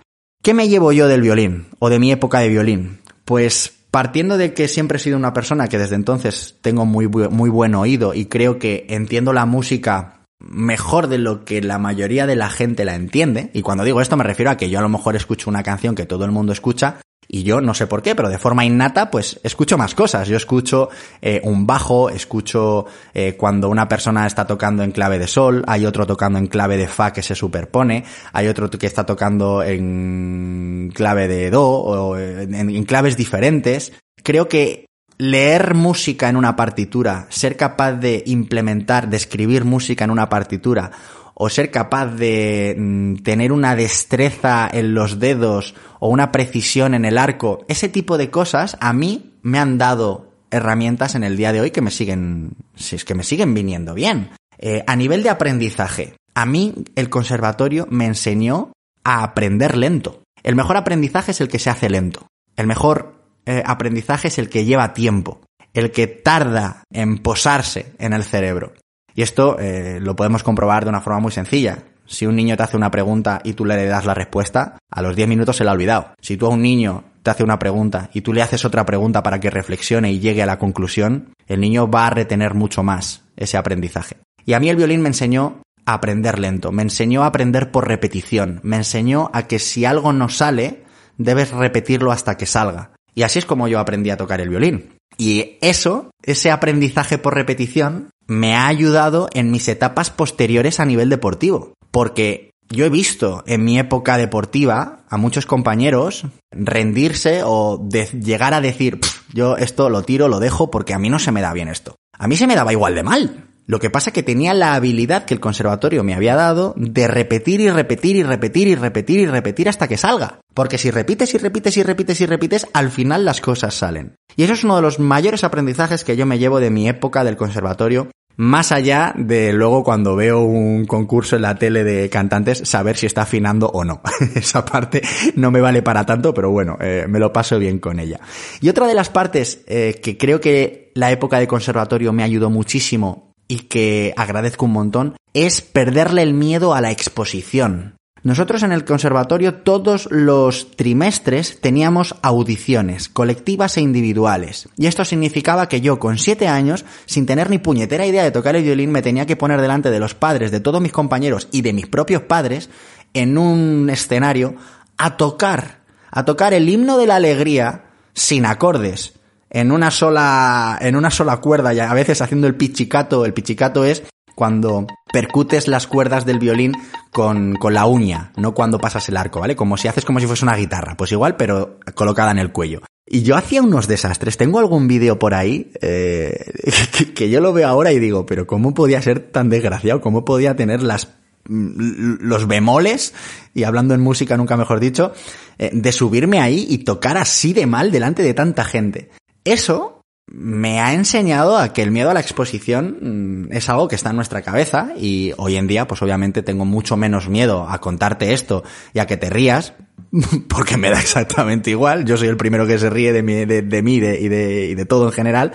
¿Qué me llevo yo del violín o de mi época de violín? Pues partiendo de que siempre he sido una persona que desde entonces tengo muy, muy buen oído y creo que entiendo la música mejor de lo que la mayoría de la gente la entiende, y cuando digo esto me refiero a que yo a lo mejor escucho una canción que todo el mundo escucha y yo no sé por qué, pero de forma innata, pues escucho más cosas. Yo escucho eh, un bajo, escucho eh, cuando una persona está tocando en clave de sol, hay otro tocando en clave de fa que se superpone, hay otro que está tocando en clave de do, o en, en claves diferentes. Creo que leer música en una partitura, ser capaz de implementar, de escribir música en una partitura, o ser capaz de mm, tener una destreza en los dedos o una precisión en el arco, ese tipo de cosas a mí me han dado herramientas en el día de hoy que me siguen, si es que me siguen viniendo bien. Eh, a nivel de aprendizaje, a mí el conservatorio me enseñó a aprender lento. El mejor aprendizaje es el que se hace lento. El mejor eh, aprendizaje es el que lleva tiempo, el que tarda en posarse en el cerebro. Y esto eh, lo podemos comprobar de una forma muy sencilla. Si un niño te hace una pregunta y tú le das la respuesta, a los 10 minutos se la ha olvidado. Si tú a un niño te hace una pregunta y tú le haces otra pregunta para que reflexione y llegue a la conclusión, el niño va a retener mucho más ese aprendizaje. Y a mí el violín me enseñó a aprender lento, me enseñó a aprender por repetición, me enseñó a que si algo no sale, debes repetirlo hasta que salga. Y así es como yo aprendí a tocar el violín. Y eso, ese aprendizaje por repetición, me ha ayudado en mis etapas posteriores a nivel deportivo. Porque yo he visto en mi época deportiva a muchos compañeros rendirse o llegar a decir, yo esto lo tiro, lo dejo porque a mí no se me da bien esto. A mí se me daba igual de mal. Lo que pasa es que tenía la habilidad que el conservatorio me había dado de repetir y repetir y repetir y repetir y repetir hasta que salga. Porque si repites y repites y repites y repites, al final las cosas salen. Y eso es uno de los mayores aprendizajes que yo me llevo de mi época del conservatorio más allá de luego cuando veo un concurso en la tele de cantantes, saber si está afinando o no. Esa parte no me vale para tanto, pero bueno, eh, me lo paso bien con ella. Y otra de las partes eh, que creo que la época de conservatorio me ayudó muchísimo y que agradezco un montón es perderle el miedo a la exposición. Nosotros en el conservatorio todos los trimestres teníamos audiciones, colectivas e individuales. Y esto significaba que yo con siete años, sin tener ni puñetera idea de tocar el violín, me tenía que poner delante de los padres de todos mis compañeros y de mis propios padres en un escenario a tocar, a tocar el himno de la alegría sin acordes, en una sola, en una sola cuerda y a veces haciendo el pichicato. El pichicato es cuando percutes las cuerdas del violín con, con, la uña, no cuando pasas el arco, ¿vale? Como si haces como si fuese una guitarra, pues igual, pero colocada en el cuello. Y yo hacía unos desastres. Tengo algún vídeo por ahí eh, que, yo lo veo ahora y digo, pero ¿cómo podía ser tan desgraciado? ¿Cómo podía tener las los bemoles, y hablando en música nunca mejor dicho, eh, de subirme ahí y tocar así de mal delante de tanta gente. Eso me ha enseñado a que el miedo a la exposición mm, es algo que está en nuestra cabeza y hoy en día pues obviamente tengo mucho menos miedo a contarte esto y a que te rías porque me da exactamente igual, yo soy el primero que se ríe de mí, de, mí y, de, y de todo en general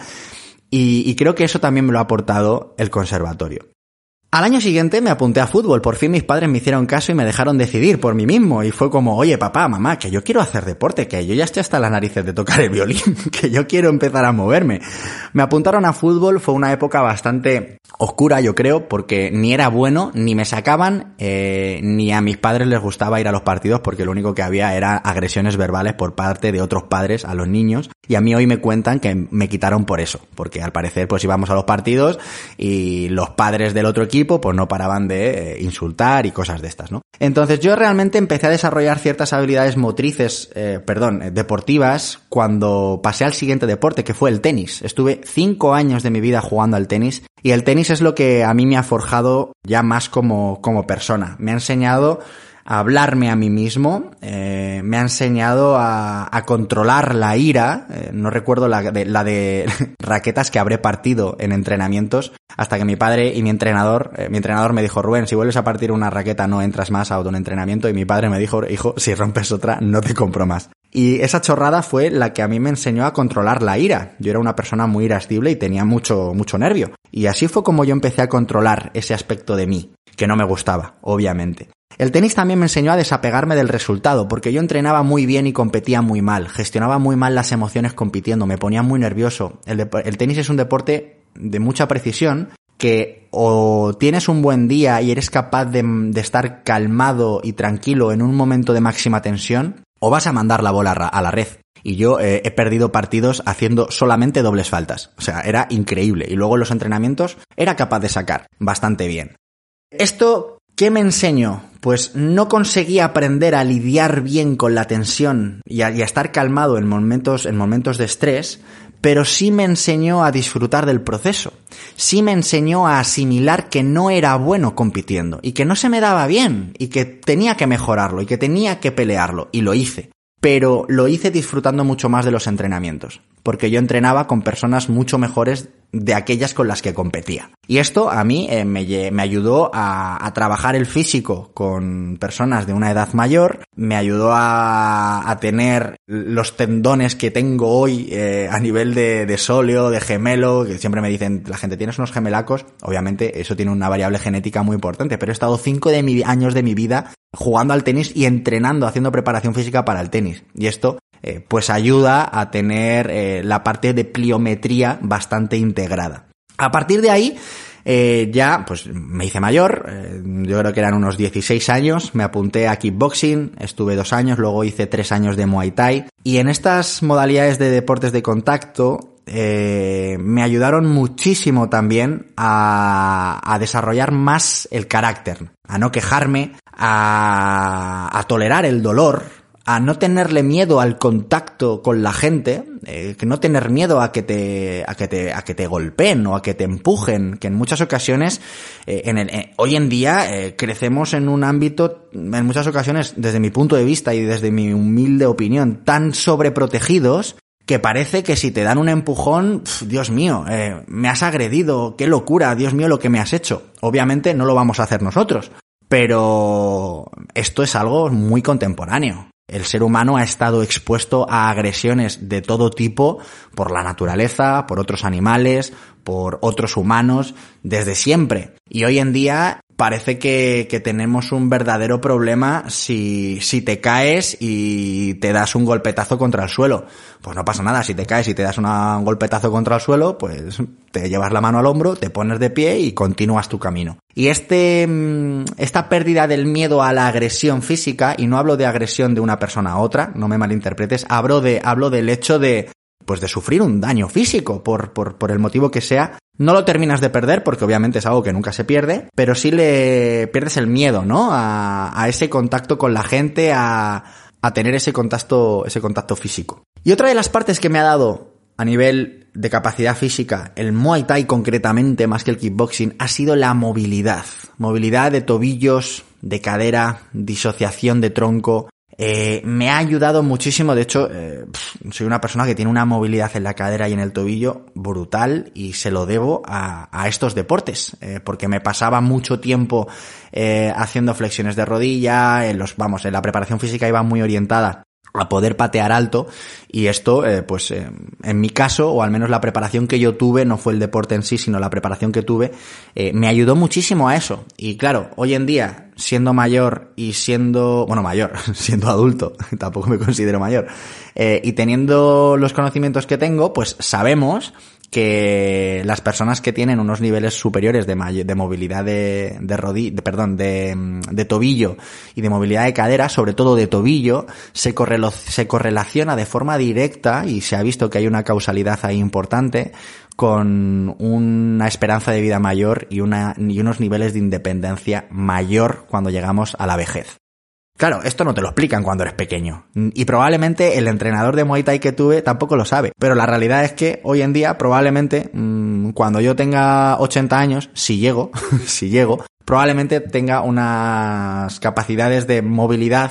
y, y creo que eso también me lo ha aportado el conservatorio. Al año siguiente me apunté a fútbol, por fin mis padres me hicieron caso y me dejaron decidir por mí mismo. Y fue como, oye papá, mamá, que yo quiero hacer deporte, que yo ya estoy hasta las narices de tocar el violín, que yo quiero empezar a moverme. Me apuntaron a fútbol, fue una época bastante oscura yo creo, porque ni era bueno, ni me sacaban, eh, ni a mis padres les gustaba ir a los partidos porque lo único que había era agresiones verbales por parte de otros padres a los niños. Y a mí hoy me cuentan que me quitaron por eso, porque al parecer pues íbamos a los partidos y los padres del otro equipo pues no paraban de eh, insultar y cosas de estas, ¿no? Entonces yo realmente empecé a desarrollar ciertas habilidades motrices, eh, perdón, eh, deportivas cuando pasé al siguiente deporte, que fue el tenis. Estuve cinco años de mi vida jugando al tenis y el tenis es lo que a mí me ha forjado ya más como, como persona. Me ha enseñado a hablarme a mí mismo, eh, me ha enseñado a, controlar la ira, eh, no recuerdo la de, la de raquetas que habré partido en entrenamientos, hasta que mi padre y mi entrenador, eh, mi entrenador me dijo, Rubén, si vuelves a partir una raqueta no entras más a un entrenamiento, y mi padre me dijo, hijo, si rompes otra no te compro más. Y esa chorrada fue la que a mí me enseñó a controlar la ira. Yo era una persona muy irascible y tenía mucho, mucho nervio. Y así fue como yo empecé a controlar ese aspecto de mí, que no me gustaba, obviamente. El tenis también me enseñó a desapegarme del resultado, porque yo entrenaba muy bien y competía muy mal, gestionaba muy mal las emociones compitiendo, me ponía muy nervioso. El, tenis es un deporte de mucha precisión que o tienes un buen día y eres capaz de, estar calmado y tranquilo en un momento de máxima tensión, o vas a mandar la bola a la red. Y yo eh, he perdido partidos haciendo solamente dobles faltas. O sea, era increíble. Y luego los entrenamientos era capaz de sacar bastante bien. Esto ¿Qué me enseñó? Pues no conseguí aprender a lidiar bien con la tensión y a, estar calmado en momentos, en momentos de estrés, pero sí me enseñó a disfrutar del proceso. Sí me enseñó a asimilar que no era bueno compitiendo y que no se me daba bien y que tenía que mejorarlo y que tenía que pelearlo y lo hice. Pero lo hice disfrutando mucho más de los entrenamientos, porque yo entrenaba con personas mucho mejores de aquellas con las que competía. Y esto a mí eh, me, me, ayudó a, a, trabajar el físico con personas de una edad mayor, me ayudó a, a tener los tendones que tengo hoy eh, a nivel de, de sóleo, de gemelo, que siempre me dicen, la gente tienes unos gemelacos, obviamente eso tiene una variable genética muy importante, pero he estado cinco de mi, años de mi vida jugando al tenis y entrenando, haciendo preparación física para el tenis. Y esto eh, pues ayuda a tener eh, la parte de pliometría bastante integrada. A partir de ahí, eh, ya, pues me hice mayor, eh, yo creo que eran unos 16 años, me apunté a kickboxing, estuve dos años, luego hice tres años de Muay Thai, y en estas modalidades de deportes de contacto, eh, me ayudaron muchísimo también a, desarrollar más el carácter, a no quejarme, a tolerar el dolor, a no tenerle miedo al contacto con la gente, eh, que no tener miedo a que te, a que te, a que te golpeen o a que te empujen, que en muchas ocasiones, eh, en el, eh, hoy en día eh, crecemos en un ámbito, en muchas ocasiones, desde mi punto de vista y desde mi humilde opinión, tan sobreprotegidos que parece que si te dan un empujón, Dios mío, eh, me has agredido, qué locura, Dios mío, lo que me has hecho. Obviamente no lo vamos a hacer nosotros, pero esto es algo muy contemporáneo. El ser humano ha estado expuesto a agresiones de todo tipo por la naturaleza, por otros animales, por otros humanos, desde siempre. Y hoy en día parece que, tenemos un verdadero problema si, si te caes y te das un golpetazo contra el suelo. Pues no pasa nada, si te caes y te das un golpetazo contra el suelo, pues te llevas la mano al hombro, te pones de pie y continúas tu camino. Y este, mm, esta pérdida del miedo a la agresión física, y no hablo de agresión de una persona a otra, no me malinterpretes, hablo de, hablo del hecho de, pues de sufrir un daño físico por, por, por el motivo que sea, no lo terminas de perder porque obviamente es algo que nunca se pierde, pero sí le pierdes el miedo, ¿no? A, a ese contacto con la gente, a, a tener ese contacto, ese contacto físico. Y otra de las partes que me ha dado a nivel de capacidad física, el Muay Thai concretamente, más que el kickboxing, ha sido la movilidad. Movilidad de tobillos, de cadera, disociación de tronco, eh, me ha ayudado muchísimo, de hecho, eh, soy una persona que tiene una movilidad en la cadera y en el tobillo brutal y se lo debo a, a estos deportes, eh, porque me pasaba mucho tiempo haciendo flexiones de rodilla, en los, vamos, en la preparación física iba muy orientada a poder patear alto y esto eh, pues eh, en mi caso o al menos la preparación que yo tuve no fue el deporte en sí sino la preparación que tuve eh, me ayudó muchísimo a eso. Y claro hoy en día siendo mayor y siendo bueno mayor siendo adulto tampoco me considero mayor eh, y teniendo los conocimientos que tengo pues sabemos que las personas que tienen unos niveles superiores de, movilidad de, rodilla, de, perdón, de, tobillo y de movilidad de cadera, sobre todo de tobillo, se, se correlaciona de forma directa y se ha visto que hay una causalidad ahí importante con una esperanza de vida mayor y, una, y unos niveles de independencia mayor cuando llegamos a la vejez. Claro, esto no te lo explican cuando eres pequeño. Y probablemente el entrenador de Muay Thai que tuve tampoco lo sabe. Pero la realidad es que hoy en día, probablemente, mmm, cuando yo tenga 80 años, si llego, si llego, probablemente tenga unas capacidades de movilidad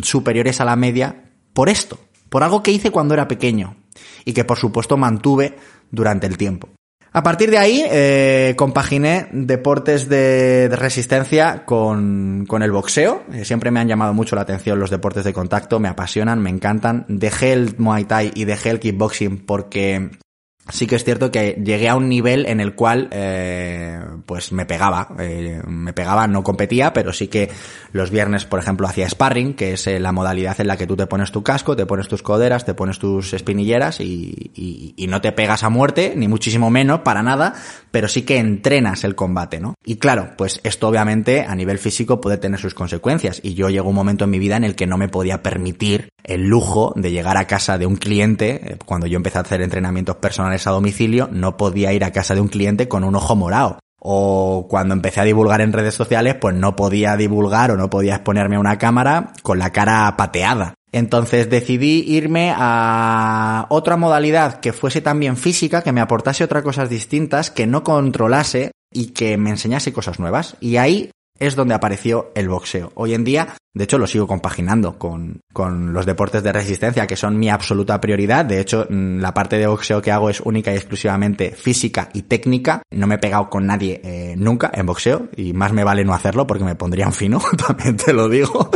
superiores a la media por esto. Por algo que hice cuando era pequeño. Y que por supuesto mantuve durante el tiempo. A partir de ahí, eh, compaginé deportes de, resistencia con, con, el boxeo. Eh, siempre me han llamado mucho la atención los deportes de contacto, me apasionan, me encantan. Dejé el Muay Thai y dejé el kickboxing porque sí que es cierto que llegué a un nivel en el cual eh, pues me pegaba eh, me pegaba no competía pero sí que los viernes por ejemplo hacía sparring que es eh, la modalidad en la que tú te pones tu casco te pones tus coderas te pones tus espinilleras y, y, y no te pegas a muerte ni muchísimo menos para nada pero sí que entrenas el combate no y claro pues esto obviamente a nivel físico puede tener sus consecuencias y yo llegó un momento en mi vida en el que no me podía permitir el lujo de llegar a casa de un cliente cuando yo empecé a hacer entrenamientos personales a domicilio, no podía ir a casa de un cliente con un ojo morado. O cuando empecé a divulgar en redes sociales, pues no podía divulgar o no podía exponerme a una cámara con la cara pateada. Entonces decidí irme a otra modalidad que fuese también física, que me aportase otras cosas distintas, que no controlase y que me enseñase cosas nuevas. Y ahí es donde apareció el boxeo. Hoy en día, de hecho, lo sigo compaginando con, con los deportes de resistencia, que son mi absoluta prioridad. De hecho, mm, la parte de boxeo que hago es única y exclusivamente física y técnica. No me he pegado con nadie eh, nunca en boxeo, y más me vale no hacerlo porque me pondrían fino, también te lo digo.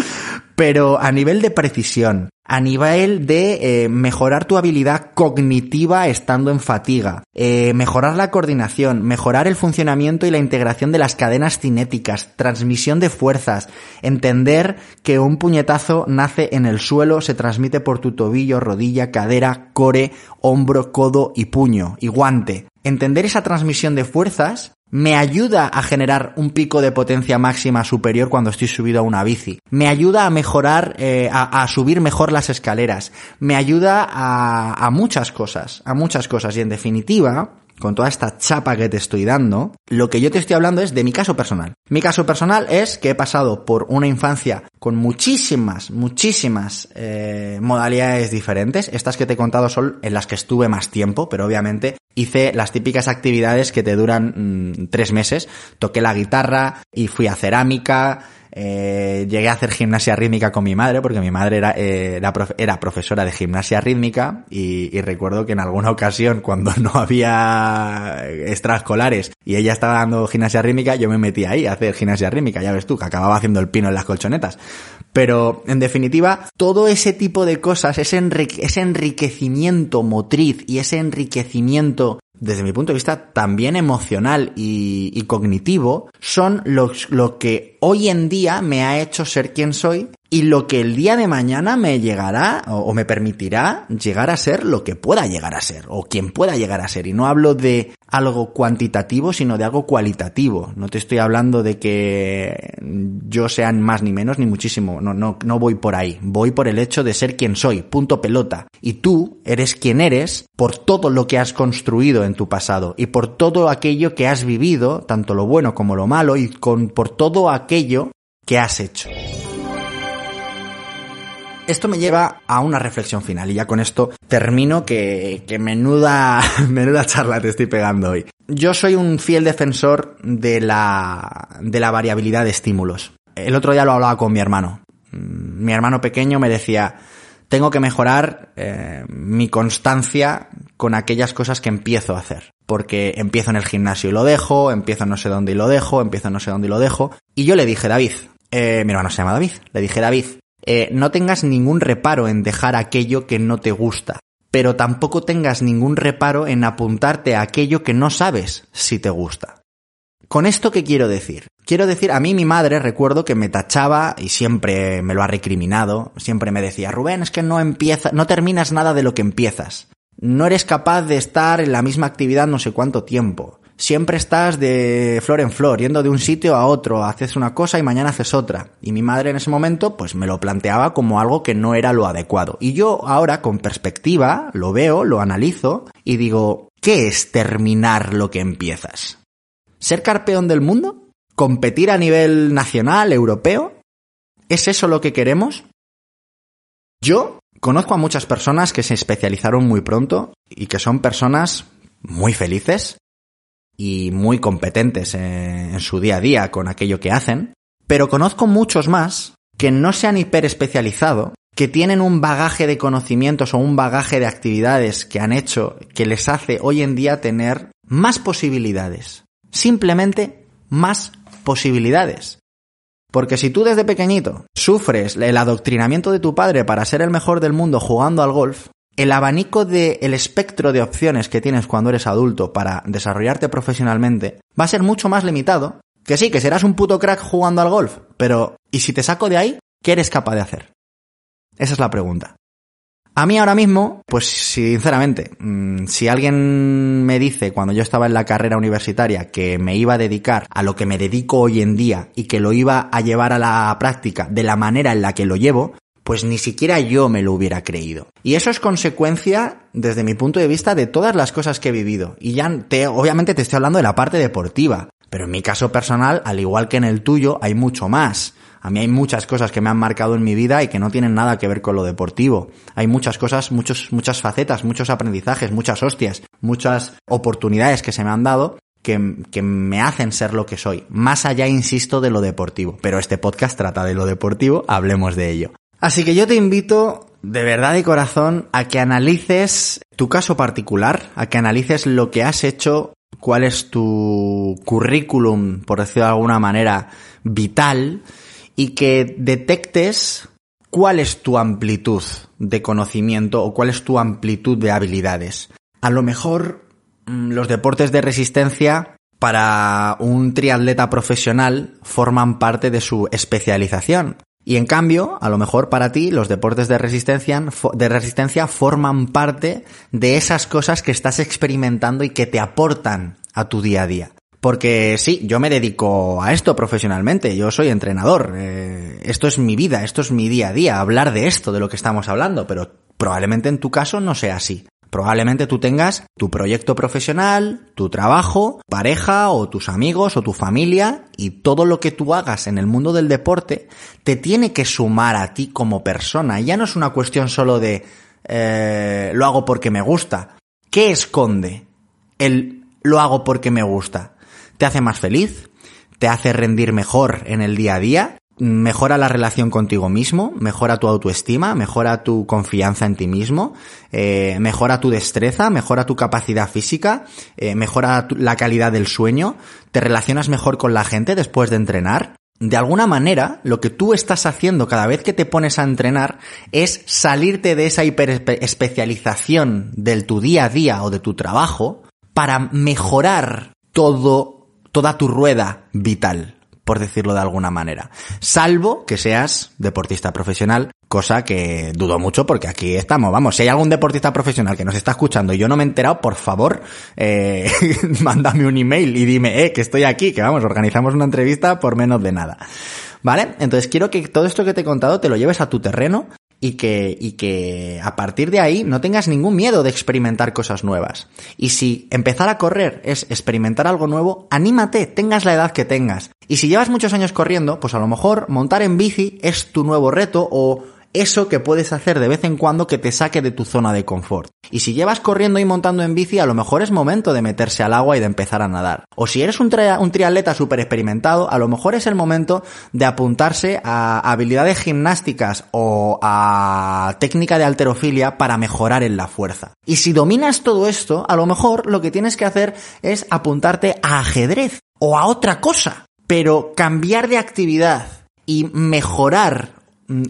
Pero a nivel de precisión, a nivel de eh, mejorar tu habilidad cognitiva estando en fatiga, eh, mejorar la coordinación, mejorar el funcionamiento y la integración de las cadenas cinéticas, transmisión de fuerzas, entender que un puñetazo nace en el suelo, se transmite por tu tobillo, rodilla, cadera, core, hombro, codo y puño y guante. Entender esa transmisión de fuerzas me ayuda a generar un pico de potencia máxima superior cuando estoy subido a una bici, me ayuda a mejorar, eh, a, subir mejor las escaleras, me ayuda a, a muchas cosas, a muchas cosas. Y en definitiva, con toda esta chapa que te estoy dando, lo que yo te estoy hablando es de mi caso personal. Mi caso personal es que he pasado por una infancia con muchísimas, muchísimas eh, modalidades diferentes. Estas que te he contado son en las que estuve más tiempo, pero obviamente hice las típicas actividades que te duran mmm, tres meses. Toqué la guitarra y fui a cerámica, eh, llegué a hacer gimnasia rítmica con mi madre, porque mi madre era, eh, era, profe era, profesora de gimnasia rítmica y, recuerdo que en alguna ocasión cuando no había extraescolares y ella estaba dando gimnasia rítmica, yo me metí ahí a hacer gimnasia rítmica, ya ves tú, que acababa haciendo el pino en las colchonetas. Pero, en definitiva, todo ese tipo de cosas, ese enriquecimiento motriz y ese enriquecimiento desde mi punto de vista también emocional y, cognitivo, son lo que hoy en día me ha hecho ser quien soy y lo que el día de mañana me llegará o, me permitirá llegar a ser lo que pueda llegar a ser o quien pueda llegar a ser. Y no hablo de algo cuantitativo, sino de algo cualitativo. No te estoy hablando de que yo sea más ni menos ni muchísimo. No, no, no voy por ahí. Voy por el hecho de ser quien soy. Punto pelota. Y tú eres quien eres por todo lo que has construido en tu pasado y por todo aquello que has vivido, tanto lo bueno como lo malo, y con, por todo aquello que has hecho. Esto me lleva a una reflexión final y ya con esto termino que, que menuda, menuda charla te estoy pegando hoy. Yo soy un fiel defensor de la, de la variabilidad de estímulos. El otro día lo hablaba con mi hermano. Mi hermano pequeño me decía, tengo que mejorar eh, mi constancia con aquellas cosas que empiezo a hacer. Porque empiezo en el gimnasio y lo dejo, empiezo no sé dónde y lo dejo, empiezo no sé dónde y lo dejo. Y yo le dije, David, eh, mi hermano se llama David, le dije, David, eh, no tengas ningún reparo en dejar aquello que no te gusta, pero tampoco tengas ningún reparo en apuntarte a aquello que no sabes si te gusta. ¿Con esto qué quiero decir? Quiero decir, a mí mi madre recuerdo que me tachaba y siempre me lo ha recriminado, siempre me decía, Rubén, es que no empieza, no terminas nada de lo que empiezas. No eres capaz de estar en la misma actividad no sé cuánto tiempo siempre estás de flor en flor, yendo de un sitio a otro, haces una cosa y mañana haces otra. Y mi madre en ese momento pues me lo planteaba como algo que no era lo adecuado. Y yo ahora con perspectiva lo veo, lo analizo y digo, ¿qué es terminar lo que empiezas? ¿Ser carpeón del mundo? ¿Competir a nivel nacional, europeo? ¿Es eso lo que queremos? Yo conozco a muchas personas que se especializaron muy pronto y que son personas muy felices, y muy competentes en, su día a día con aquello que hacen, pero conozco muchos más que no se han hiperespecializado, que tienen un bagaje de conocimientos o un bagaje de actividades que han hecho que les hace hoy en día tener más posibilidades. Simplemente más posibilidades. Porque si tú desde pequeñito sufres el adoctrinamiento de tu padre para ser el mejor del mundo jugando al golf, el abanico del el espectro de opciones que tienes cuando eres adulto para desarrollarte profesionalmente va a ser mucho más limitado. Que sí, que serás un puto crack jugando al golf, pero ¿y si te saco de ahí? ¿Qué eres capaz de hacer? Esa es la pregunta. A mí ahora mismo, pues sinceramente, mm, si alguien me dice cuando yo estaba en la carrera universitaria que me iba a dedicar a lo que me dedico hoy en día y que lo iba a llevar a la práctica de la manera en la que lo llevo, pues ni siquiera yo me lo hubiera creído. Y eso es consecuencia, desde mi punto de vista, de todas las cosas que he vivido. Y ya te, obviamente te estoy hablando de la parte deportiva. Pero en mi caso personal, al igual que en el tuyo, hay mucho más. A mí hay muchas cosas que me han marcado en mi vida y que no tienen nada que ver con lo deportivo. Hay muchas cosas, muchos, muchas facetas, muchos aprendizajes, muchas hostias, muchas oportunidades que se me han dado que, que, me hacen ser lo que soy. Más allá, insisto, de lo deportivo. Pero este podcast trata de lo deportivo, hablemos de ello. Así que yo te invito de verdad y corazón a que analices tu caso particular, a que analices lo que has hecho, cuál es tu currículum, por decirlo de alguna manera, vital, y que detectes cuál es tu amplitud de conocimiento o cuál es tu amplitud de habilidades. A lo mejor mm, los deportes de resistencia para un triatleta profesional forman parte de su especialización. Y en cambio, a lo mejor para ti los deportes de resistencia, de resistencia forman parte de esas cosas que estás experimentando y que te aportan a tu día a día. Porque sí, yo me dedico a esto profesionalmente, yo soy entrenador, eh, esto es mi vida, esto es mi día a día, hablar de esto, de lo que estamos hablando, pero probablemente en tu caso no sea así. Probablemente tú tengas tu proyecto profesional, tu trabajo, pareja o tus amigos o tu familia y todo lo que tú hagas en el mundo del deporte te tiene que sumar a ti como persona. Ya no es una cuestión solo de eh, lo hago porque me gusta. ¿Qué esconde el lo hago porque me gusta? ¿Te hace más feliz? ¿Te hace rendir mejor en el día a día? Mejora la relación contigo mismo, mejora tu autoestima, mejora tu confianza en ti mismo, eh, mejora tu destreza, mejora tu capacidad física, eh, mejora la calidad del sueño, te relacionas mejor con la gente después de entrenar. De alguna manera, lo que tú estás haciendo cada vez que te pones a entrenar es salirte de esa hiperespecialización del tu día a día o de tu trabajo para mejorar todo, toda tu rueda vital, por decirlo de alguna manera. Salvo que seas deportista profesional, cosa que dudo mucho porque aquí estamos. Vamos, si hay algún deportista profesional que nos está escuchando y yo no me he enterado, por favor, eh, mándame un email y dime, eh, que estoy aquí, que vamos, organizamos una entrevista por menos de nada. ¿Vale? Entonces quiero que todo esto que te he contado te lo lleves a tu terreno y que, y que a partir de ahí no tengas ningún miedo de experimentar cosas nuevas. Y si empezar a correr es experimentar algo nuevo, anímate, tengas la edad que tengas. Y si llevas muchos años corriendo, pues a lo mejor montar en bici es tu nuevo reto o eso que puedes hacer de vez en cuando que te saque de tu zona de confort. Y si llevas corriendo y montando en bici, a lo mejor es momento de meterse al agua y de empezar a nadar. O si eres un, triatleta súper experimentado, a lo mejor es el momento de apuntarse a habilidades gimnásticas o a técnica de alterofilia para mejorar en la fuerza. Y si dominas todo esto, a lo mejor lo que tienes que hacer es apuntarte a ajedrez o a otra cosa. Pero cambiar de actividad y mejorar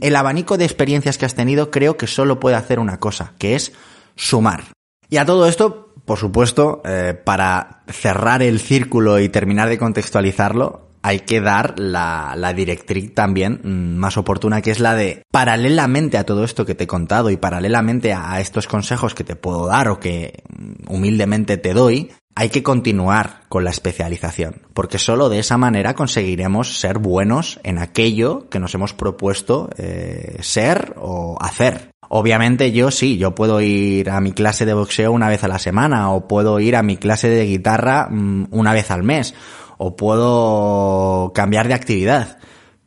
el abanico de experiencias que has tenido creo que solo puede hacer una cosa, que es sumar. Y a todo esto, por supuesto, eh, para cerrar el círculo y terminar de contextualizarlo, hay que dar la, la, directriz también mm, más oportuna, que es la de, paralelamente a todo esto que te he contado y paralelamente a estos consejos que te puedo dar o que mm, humildemente te doy, hay que continuar con la especialización, porque solo de esa manera conseguiremos ser buenos en aquello que nos hemos propuesto eh, ser o hacer. Obviamente yo sí, yo puedo ir a mi clase de boxeo una vez a la semana, o puedo ir a mi clase de guitarra mm, una vez al mes, o puedo cambiar de actividad.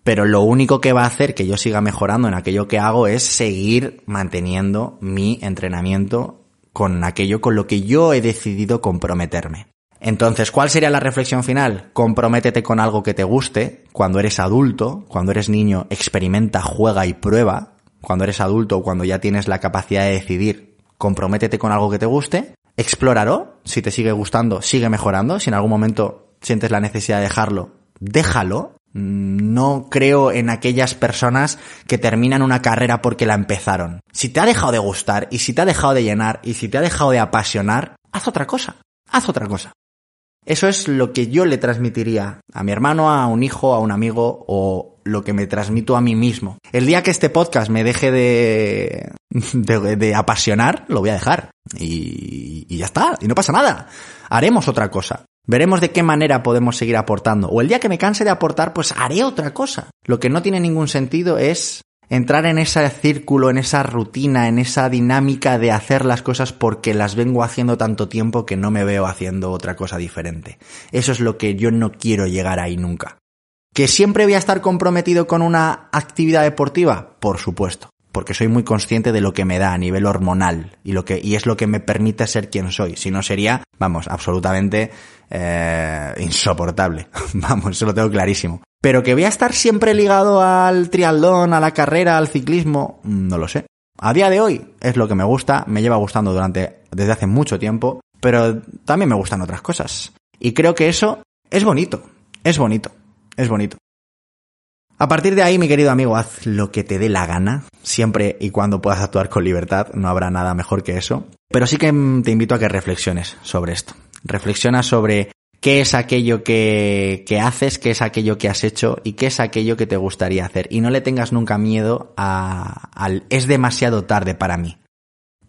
Pero lo único que va a hacer que yo siga mejorando en aquello que hago es seguir manteniendo mi entrenamiento con aquello con lo que yo he decidido comprometerme. Entonces, ¿cuál sería la reflexión final? Comprométete con algo que te guste. Cuando eres adulto, cuando eres niño, experimenta, juega y prueba. Cuando eres adulto, cuando ya tienes la capacidad de decidir, comprométete con algo que te guste. Explóralo. Si te sigue gustando, sigue mejorando. Si en algún momento sientes la necesidad de dejarlo, déjalo. No creo en aquellas personas que terminan una carrera porque la empezaron. Si te ha dejado de gustar y si te ha dejado de llenar y si te ha dejado de apasionar, haz otra cosa. Haz otra cosa. Eso es lo que yo le transmitiría a mi hermano, a un hijo, a un amigo o lo que me transmito a mí mismo. El día que este podcast me deje de, de, apasionar, lo voy a dejar. Y, y ya está, y no pasa nada. Haremos otra cosa. Veremos de qué manera podemos seguir aportando. O el día que me canse de aportar, pues haré otra cosa. Lo que no tiene ningún sentido es entrar en ese círculo, en esa rutina, en esa dinámica de hacer las cosas porque las vengo haciendo tanto tiempo que no me veo haciendo otra cosa diferente. Eso es lo que yo no quiero llegar ahí nunca. ¿Que siempre voy a estar comprometido con una actividad deportiva? Por supuesto porque soy muy consciente de lo que me da a nivel hormonal y lo que y es lo que me permite ser quien soy. Si no sería, vamos, absolutamente eh, insoportable. vamos, eso lo tengo clarísimo. Pero que voy a estar siempre ligado al triatlón, a la carrera, al ciclismo, no lo sé. A día de hoy es lo que me gusta, me lleva gustando durante desde hace mucho tiempo, pero también me gustan otras cosas. Y creo que eso es bonito, es bonito, es bonito. A partir de ahí, mi querido amigo, haz lo que te dé la gana, siempre y cuando puedas actuar con libertad, no habrá nada mejor que eso. Pero sí que te invito a que reflexiones sobre esto. Reflexiona sobre qué es aquello que, que, haces, qué es aquello que has hecho y qué es aquello que te gustaría hacer. Y no le tengas nunca miedo a, al es demasiado tarde para mí.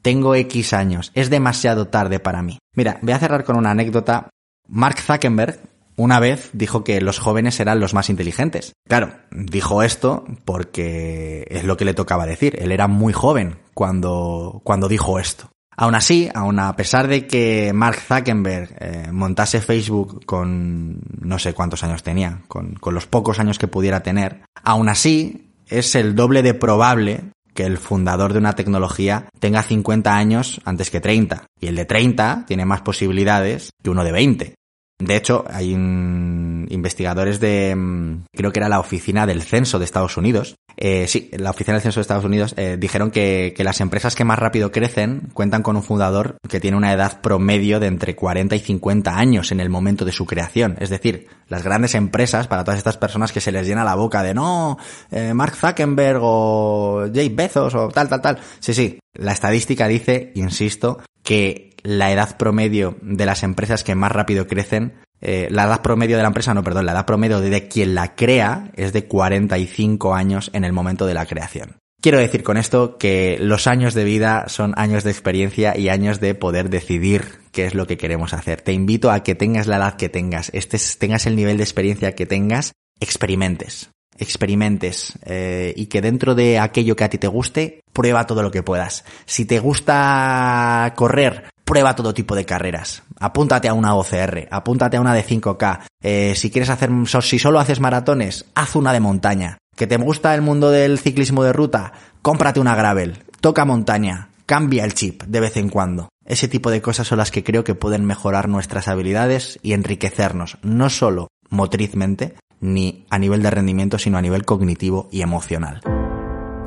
Tengo X años, es demasiado tarde para mí. Mira, voy a cerrar con una anécdota. Mark Zuckerberg, una vez dijo que los jóvenes eran los más inteligentes. Claro, dijo esto porque es lo que le tocaba decir. Él era muy joven cuando, cuando dijo esto. Aún así, aún a pesar de que Mark Zuckerberg eh, montase Facebook con no sé cuántos años tenía, con, con los pocos años que pudiera tener, aún así es el doble de probable que el fundador de una tecnología tenga 50 años antes que 30. Y el de 30 tiene más posibilidades que uno de 20. De hecho, hay investigadores de, mm, creo que era la oficina del censo de Estados Unidos. Eh, sí, la oficina del censo de Estados Unidos eh, dijeron que, que, las empresas que más rápido crecen cuentan con un fundador que tiene una edad promedio de entre 40 y 50 años en el momento de su creación. Es decir, las grandes empresas, para todas estas personas que se les llena la boca de no, eh, Mark Zuckerberg o Jay Bezos o tal, tal, tal. Sí, sí, la estadística dice, insisto, que la edad promedio de las empresas que más rápido crecen, eh, la edad promedio de la empresa, no, perdón, la edad promedio de quien la crea es de 45 años en el momento de la creación. Quiero decir con esto que los años de vida son años de experiencia y años de poder decidir qué es lo que queremos hacer. Te invito a que tengas la edad que tengas, tengas el nivel de experiencia que tengas, experimentes experimentes eh, y que dentro de aquello que a ti te guste, prueba todo lo que puedas. Si te gusta correr, prueba todo tipo de carreras. Apúntate a una OCR, apúntate a una de 5K. Eh, si quieres hacer, si solo haces maratones, haz una de montaña. ¿Que te gusta el mundo del ciclismo de ruta? Cómprate una gravel, toca montaña, cambia el chip de vez en cuando. Ese tipo de cosas son las que creo que pueden mejorar nuestras habilidades y enriquecernos, no solo motrizmente, ni a nivel de rendimiento, sino a nivel cognitivo y emocional.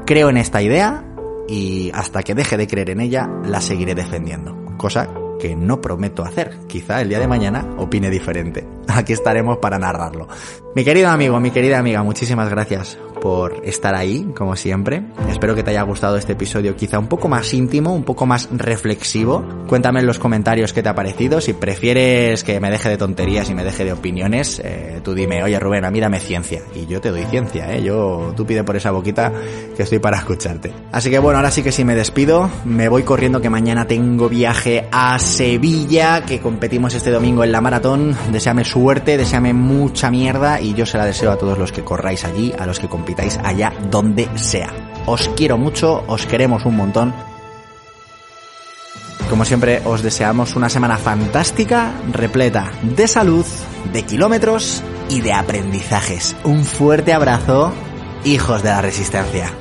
Creo en esta idea y hasta que deje de creer en ella, la seguiré defendiendo. Cosa que no prometo hacer. Quizá el día de mañana opine diferente. Aquí estaremos para narrarlo. Mi querido amigo, mi querida amiga, muchísimas gracias por estar ahí, como siempre. Espero que te haya gustado este episodio quizá un poco más íntimo, un poco más reflexivo. Cuéntame en los comentarios qué te ha parecido. Si prefieres que me deje de tonterías y me deje de opiniones, eh, tú dime, oye Rubén, a mí dame ciencia. Y yo te doy ciencia, ¿eh? Yo, tú pide por esa boquita que estoy para escucharte. Así que bueno, ahora sí que sí me despido. Me voy corriendo que mañana tengo viaje a Sevilla, que competimos este domingo en la maratón. Deseame suerte, deseame mucha mierda y yo se la deseo a todos los que corráis allí, a los que compitáis allá donde sea. Os quiero mucho, os queremos un montón. Como siempre, os deseamos una semana fantástica, repleta de salud, de kilómetros y de aprendizajes. Un fuerte abrazo, hijos de la resistencia.